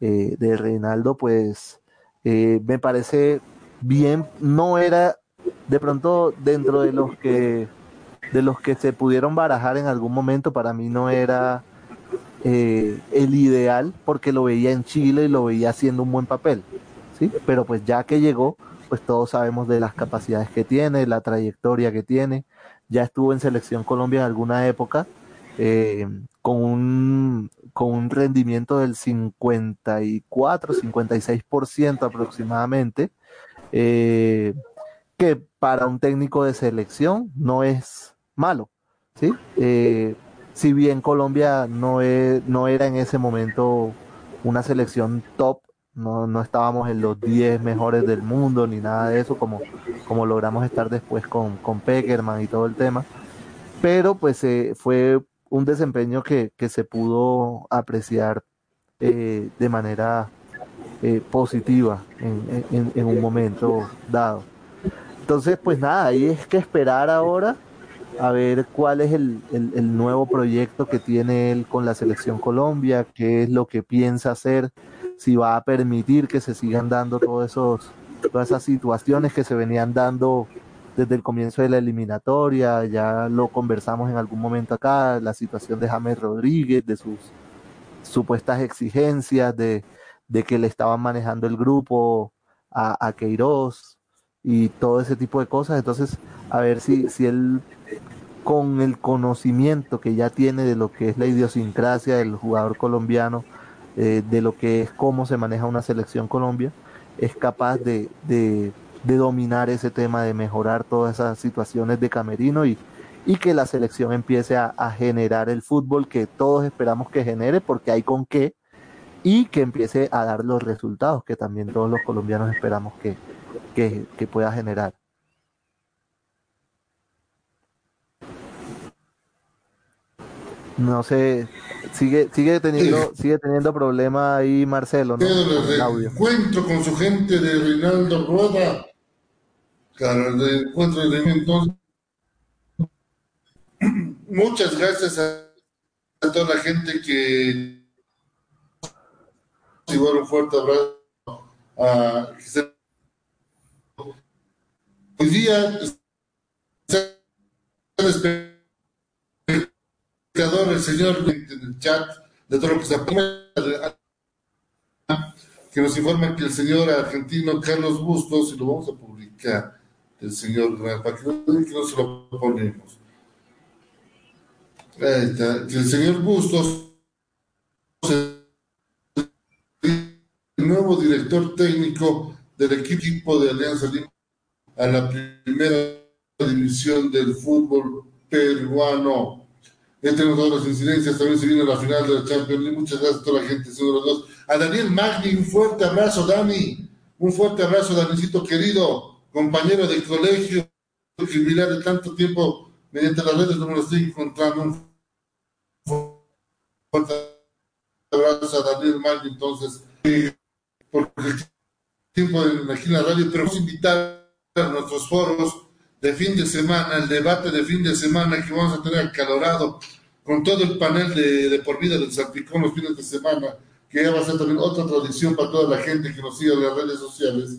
eh, de Reinaldo pues eh, me parece bien, no era de pronto dentro de los que de los que se pudieron barajar en algún momento para mí no era eh, el ideal porque lo veía en Chile y lo veía haciendo un buen papel, ¿sí? Pero pues ya que llegó, pues todos sabemos de las capacidades que tiene, la trayectoria que tiene, ya estuvo en Selección Colombia en alguna época eh, con, un, con un rendimiento del 54, 56% aproximadamente, eh, que para un técnico de selección no es malo, ¿sí? Eh, si bien Colombia no, es, no era en ese momento una selección top, no, no estábamos en los 10 mejores del mundo ni nada de eso, como, como logramos estar después con, con Peckerman y todo el tema. Pero pues eh, fue un desempeño que, que se pudo apreciar eh, de manera eh, positiva en, un momento dado. Entonces, pues nada, ahí es que esperar ahora a ver cuál es el, el, el, nuevo proyecto que tiene él con la selección Colombia, qué es lo que piensa hacer, si va a permitir que se sigan dando todos esos, todas esas situaciones que se venían dando desde el comienzo de la eliminatoria, ya lo conversamos en algún momento acá, la situación de James Rodríguez, de sus supuestas exigencias, de, de que le estaban manejando el grupo a, a Queiroz y todo ese tipo de cosas. Entonces, a ver si, si él con el conocimiento que ya tiene de lo que es la idiosincrasia del jugador colombiano, eh, de lo que es cómo se maneja una selección Colombia, es capaz de, de, de, dominar ese tema, de mejorar todas esas situaciones de camerino y, y que la selección empiece a, a, generar el fútbol que todos esperamos que genere, porque hay con qué, y que empiece a dar los resultados que también todos los colombianos esperamos que, que, que pueda generar. No sé, sigue sigue teniendo sigue teniendo problema ahí Marcelo, ¿no?
El audio. encuentro con su gente de Reinaldo Rueda. Claro, el encuentro de entonces. Muchas gracias a, toda la gente que igual un fuerte abrazo a hoy día el señor en el chat de todo lo que se que nos informa que el señor argentino Carlos Bustos, y lo vamos a publicar, el señor, para que no, se lo ponemos. Ahí está, que el señor Bustos, el nuevo director técnico del equipo de Alianza Lima a la primera división del fútbol peruano. Tenemos todas las incidencias, también se viene la final de la Champions League. Muchas gracias a toda la gente, seguro dos. A Daniel Magni, un fuerte abrazo, Dani. Un fuerte abrazo, Danicito querido, compañero de colegio, que de tanto tiempo mediante las redes no me lo estoy encontrando. Un fuerte abrazo a Daniel Magni, entonces, porque el tiempo de aquí en la radio, pero vamos a invitar a nuestros foros de fin de semana, el debate de fin de semana que vamos a tener acalorado con todo el panel de, de por vida del Salpicón los fines de semana, que ya va a ser también otra tradición para toda la gente que nos sigue en las redes sociales.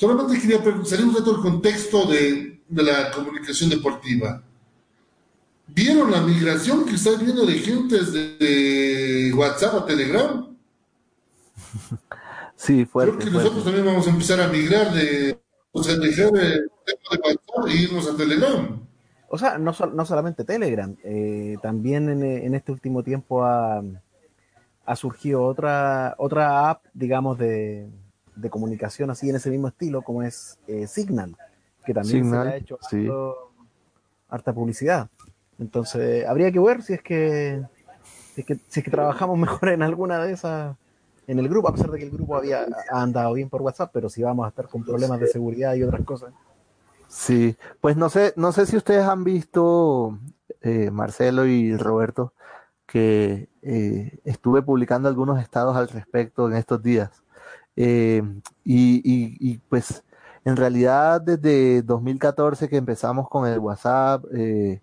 Solamente quería salir un rato del contexto de, de la comunicación deportiva. ¿Vieron la migración que está viendo de gente desde WhatsApp a Telegram?
Sí, fuerte.
Creo que nosotros también vamos a empezar a migrar de, o sea, dejar el tema de WhatsApp e irnos a Telegram.
O sea, no, no solamente Telegram, eh, también en, en este último tiempo ha, ha surgido otra, otra app, digamos, de, de comunicación así en ese mismo estilo, como es eh, Signal, que también
Signal,
se le ha hecho
sí.
harto- harta publicidad. Entonces, habría que ver si es que si es que, si es que trabajamos mejor en alguna de esas en el grupo, a pesar de que el grupo había ha andado bien por WhatsApp, pero si vamos a estar con problemas de seguridad y otras cosas.
Sí, pues no sé, no sé si ustedes han visto, eh, Marcelo y Roberto, que eh, estuve publicando algunos estados al respecto en estos días. Eh, y, y- y, pues en realidad desde 2014 que empezamos con el WhatsApp, eh,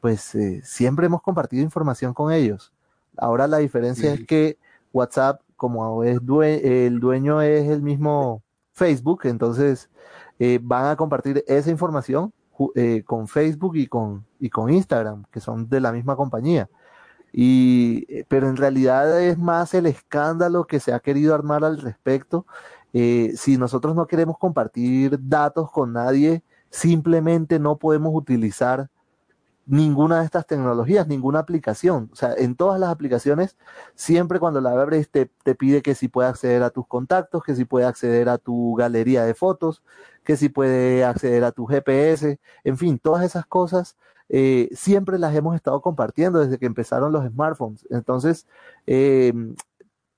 pues eh, siempre hemos compartido información con ellos. Ahora la diferencia es que WhatsApp, como es due- el dueño es el mismo Facebook, entonces van a compartir esa información con Facebook y con, y con Instagram, que son de la misma compañía. Y, eh, pero en realidad es más el escándalo que se ha querido armar al respecto. Eh, si nosotros no queremos compartir datos con nadie, simplemente no podemos utilizar ninguna de estas tecnologías, ninguna aplicación. O sea, en todas las aplicaciones, siempre cuando la abres te, te pide que si puede acceder a tus contactos, que si puede acceder a tu galería de fotos, que si puede acceder a tu GPS, en fin, todas esas cosas eh, siempre las hemos estado compartiendo desde que empezaron los smartphones. Entonces, eh,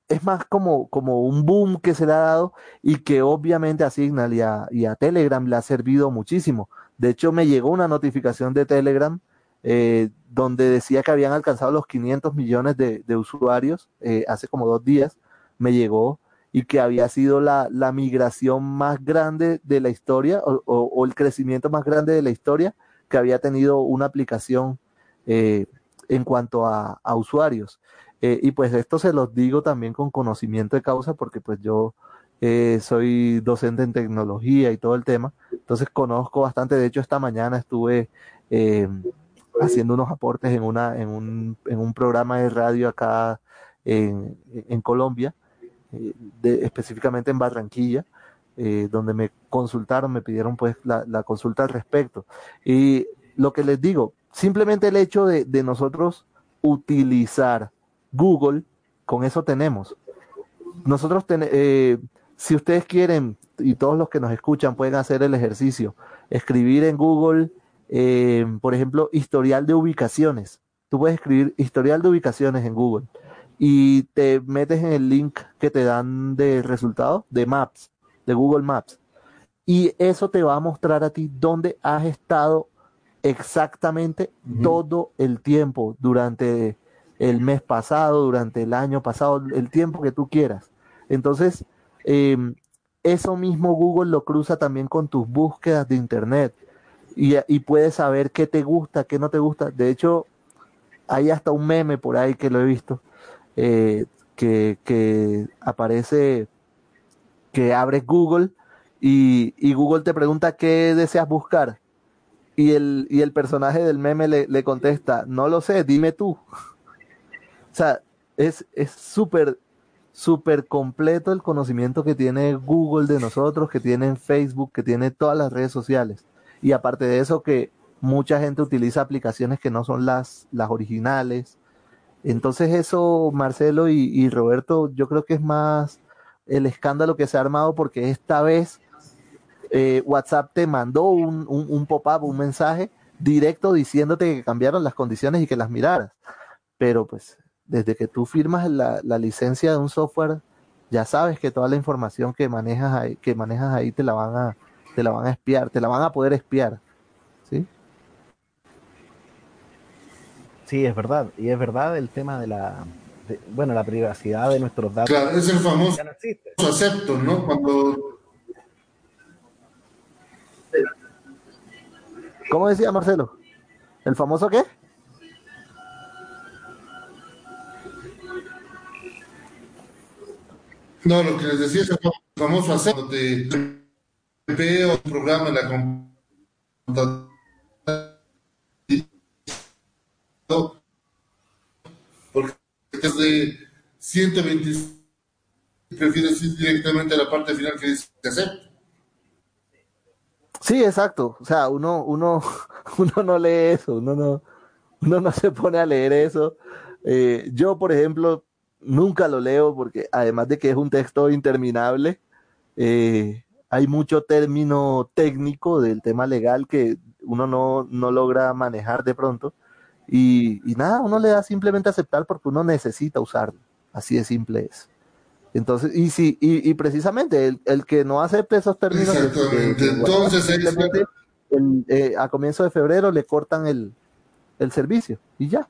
es más como, como un boom que se le ha dado y que obviamente a Signal y a, Telegram le ha servido muchísimo. De hecho, me llegó una notificación de Telegram eh, donde decía que habían alcanzado los 500 millones de, usuarios hace como dos días. Me llegó y que había sido la, la migración más grande de la historia o el crecimiento más grande de la historia que había tenido una aplicación eh, en cuanto a, usuarios. Eh, y pues esto se los digo también con conocimiento de causa porque pues yo eh, soy docente en tecnología y todo el tema, entonces conozco bastante, de hecho esta mañana estuve haciendo unos aportes en, una, en, un, en un programa de radio acá en, Colombia, específicamente en Barranquilla, eh, donde me consultaron, me pidieron pues la, consulta al respecto. Y lo que les digo, simplemente el hecho de, de nosotros utilizar Google, con eso tenemos. Nosotros, ten- eh, si ustedes quieren, y todos los que nos escuchan pueden hacer el ejercicio, escribir en Google, eh, por ejemplo, historial de ubicaciones. Tú puedes escribir historial de ubicaciones en Google y te metes en el link que te dan de resultado de Maps, de Google Maps. Y eso te va a mostrar a ti dónde has estado exactamente todo el tiempo durante el mes pasado, durante el año pasado, el tiempo que tú quieras. Entonces, eh, eso mismo Google lo cruza también con tus búsquedas de Internet y, y puedes saber qué te gusta, qué no te gusta. De hecho, hay hasta un meme por ahí que lo he visto, eh, que, que aparece que abres Google y, y Google te pregunta qué deseas buscar. Y el, y el personaje del meme le, le contesta, no lo sé, dime tú. O sea, es es súper, súper completo el conocimiento que tiene Google de nosotros, que tiene Facebook, que tiene todas las redes sociales. Y aparte de eso, que mucha gente utiliza aplicaciones que no son las, las originales. Entonces eso, Marcelo y, y Roberto, yo creo que es más el escándalo que se ha armado porque esta vez eh, WhatsApp te mandó un, un, un pop-up, un mensaje directo diciéndote que cambiaron las condiciones y que las miraras. Pero pues desde que tú firmas la, la licencia de un software, ya sabes que toda la información que manejas ahí, que manejas ahí te la van a, te la van a espiar, te la van a poder espiar. ¿Sí?
Sí, es verdad. Y es verdad el tema de la, de- bueno, la privacidad de nuestros datos.
Claro, es el famoso
Ya no existe.
acepto, ¿no? Cuando
¿Cómo decía Marcelo? ¿El famoso qué?
No, lo que les decía es el famoso acepto de veo un programa en la computadora de 120 prefieres ir directamente a la parte final que dice acepto.
Sí, exacto. O sea, uno, uno, uno no lee eso, uno no, uno no se pone a leer eso. Eh, yo, por ejemplo, nunca lo leo porque además de que es un texto interminable, eh, hay mucho término técnico del tema legal que uno no, no logra manejar de pronto. Y, y, nada, uno le da simplemente aceptar porque uno necesita usarlo. Así de simple es. Entonces, y si, y, y precisamente el, el, que no acepte esos términos,
Exactamente. Entonces,
simplemente el, eh, a comienzo de febrero le cortan el, el servicio y ya.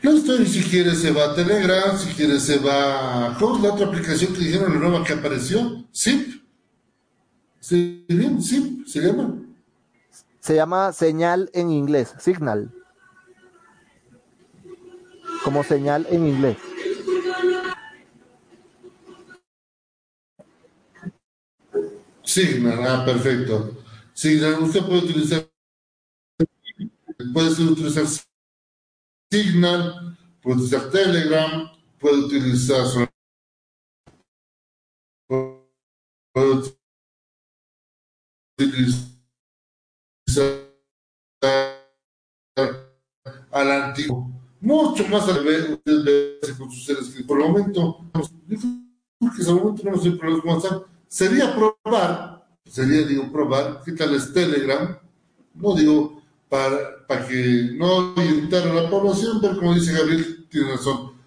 Listo, y si quiere se va a Telegram, si quiere se va a... ¿Cómo es la otra aplicación que dijeron, la nueva que apareció? ¿Zip? ¿Sí? bien? ¿Zip? ¿Se llama?
Se llama señal en inglés, Signal. Como señal en inglés.
Signal, ah, perfecto. Signal, usted puede utilizar, puede utilizar Signal, puede utilizar Telegram, puede utilizar puede utilizar al antiguo, mucho más al ver con sus seres que por el momento, yo creo que al momento no hay problemas con WhatsApp. Sería probar, sería, digo, probar, qué tal es Telegram, no digo para, para que no orientar a la población, pero como dice Gabriel, tiene razón.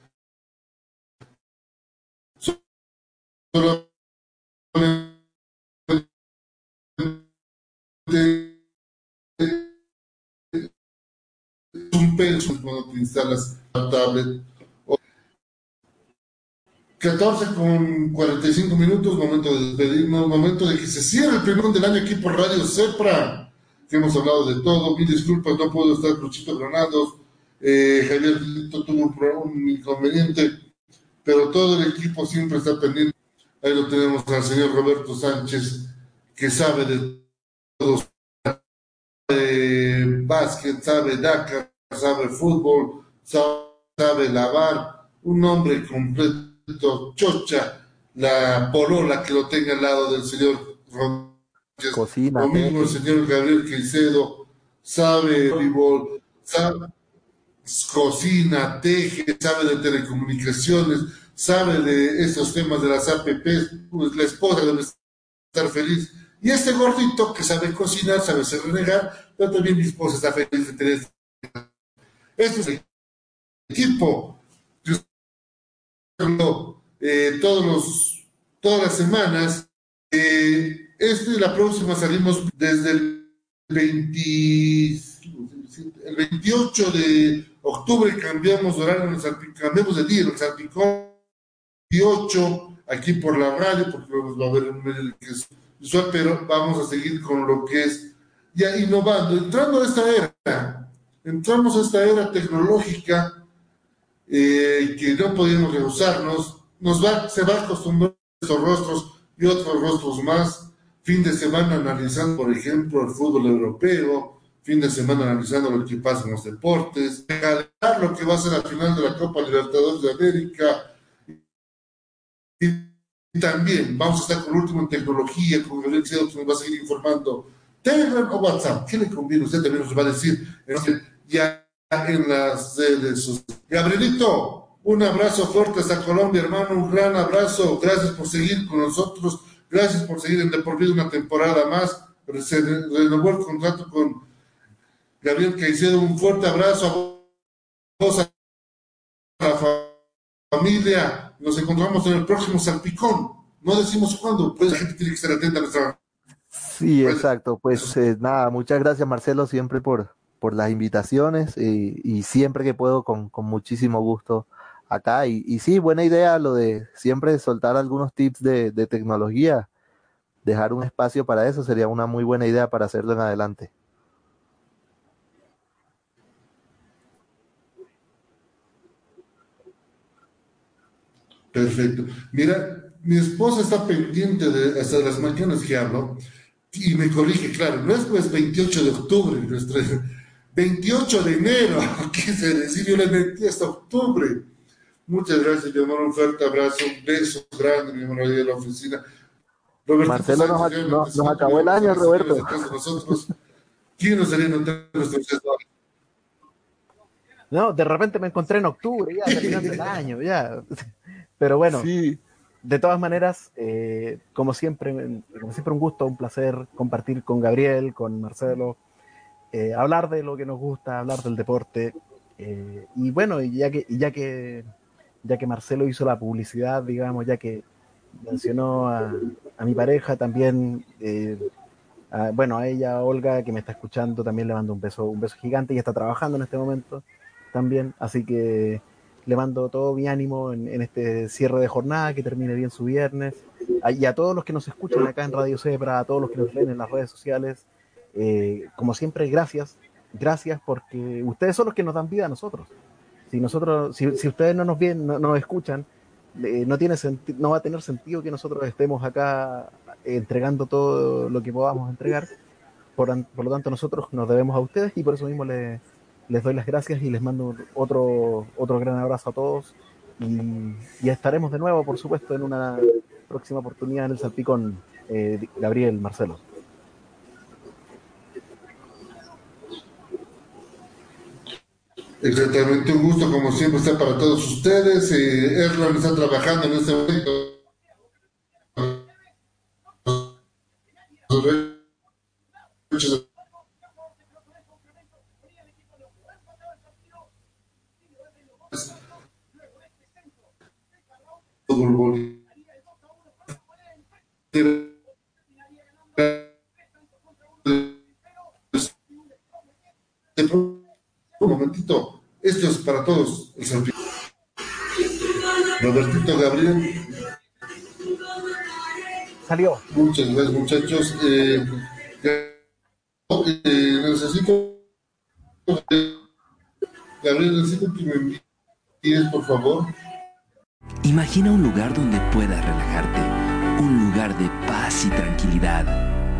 Cuando te instalas la tablet 14 con 45 minutos, momento de despedirnos, momento de que se cierre el primer del año aquí por Radio Cepra, que hemos hablado de todo. Mil disculpas, no puedo estar Luchito Granados, eh, Javier tuvo un, un, inconveniente, pero todo el equipo siempre está pendiente. Ahí lo tenemos al señor Roberto Sánchez, que sabe de todo, sabe básquet, sabe Dakar, sabe fútbol, sabe, sabe lavar, un hombre completo chocha, la polola que lo tenga al lado del señor Rodríguez,
Cocina,
lo mismo el señor Gabriel Queicedo, sabe voleibol, sabe, cocina, teje, sabe de telecomunicaciones, sabe de esos temas de las APPs, pues la esposa debe estar feliz. Y este gordito que sabe cocinar, sabe ser renegar, pero también mi esposa está feliz de tener. Este es el equipo eh, todos los, todas las semanas. Eh, este la próxima salimos desde el 20, el 28 de octubre cambiamos de horario, cambiamos de día, el salpicón 28 aquí por la radio, porque va a haber un medio que es visual, pero vamos a seguir con lo que es ya innovando, entrando a esta era, entramos a esta era tecnológica eh, que no podíamos rehusarnos, nos va, se va a acostumbrar a estos rostros y otros rostros más. Fin de semana analizando, por ejemplo, el fútbol europeo, fin de semana analizando lo que pasa en los deportes, lo que va a ser al final de la Copa Libertadores de América. Y también vamos a estar con el último en tecnología, con Gabriel Cedo, que nos va a seguir informando. Telegram o WhatsApp, ¿qué le conviene? Usted también nos va a decir. Ya en las redes sociales. Gabrielito, un abrazo fuerte hasta Colombia, hermano, un gran abrazo. Gracias por seguir con nosotros. Gracias por seguir en Deportivo una temporada más. Se renovó el contrato con Gabriel Caicedo. Un fuerte abrazo a vos, a la familia. Nos encontramos en el próximo Salpicón. No decimos cuándo, pues la gente tiene que estar atenta a nuestra.
Sí, exacto. Pues eh, nada, muchas gracias Marcelo siempre por, por las invitaciones y, y siempre que puedo con, con muchísimo gusto acá. Y, y, sí, buena idea lo de siempre soltar algunos tips de, de, tecnología, dejar un espacio para eso sería una muy buena idea para hacerlo en adelante.
Perfecto. Mira, mi esposa está pendiente de hasta las mañanas que hablo y me corrige, claro, no es pues 28 de octubre, nuestro 28 de enero, quise decir, yo le metí hasta octubre. Muchas gracias, mi amor, un fuerte abrazo, un beso grande, mi amor, ahí de la oficina.
Roberto Marcelo nos, nos, nos acabó el año, Roberto.
Nosotros, ¿Quién nos haría notar nuestro
No, de repente me encontré en octubre, ya, terminando el año, ya. Pero bueno, sí. de todas maneras, eh, como siempre, como siempre un gusto, un placer compartir con Gabriel, con Marcelo, eh, hablar de lo que nos gusta, hablar del deporte. Eh, y bueno, ya que, ya que ya que Marcelo hizo la publicidad, digamos, ya que mencionó a, mi pareja también, eh, bueno, a ella, Olga, que me está escuchando, también le mando un beso, un beso gigante y está trabajando en este momento también, así que le mando todo mi ánimo en, este cierre de jornada, que termine bien su viernes, y a todos los que nos escuchan acá en Radio Zebra, a todos los que nos ven en las redes sociales, eh, como siempre, gracias, gracias porque ustedes son los que nos dan vida a nosotros. Si nosotros, si, ustedes no nos ven, no nos escuchan, eh, no tiene no va a tener sentido que nosotros estemos acá entregando todo lo que podamos entregar. Por, lo tanto, nosotros nos debemos a ustedes y por eso mismo les doy las gracias y les mando otro, otro gran abrazo a todos. Y, estaremos de nuevo, por supuesto, en una próxima oportunidad en el Salpicón, eh, Gabriel, Marcelo.
Exactamente, un gusto como siempre está para todos ustedes. Eh, Erlan está trabajando en este momento. Un momentito, esto es para todos. El Robertito Gabriel.
Salió.
Muchas gracias, muchachos. Eh, eh, necesito. Gabriel, necesito que me envíes, por favor.
Imagina un lugar donde puedas relajarte. Un lugar de paz y tranquilidad.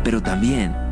Pero también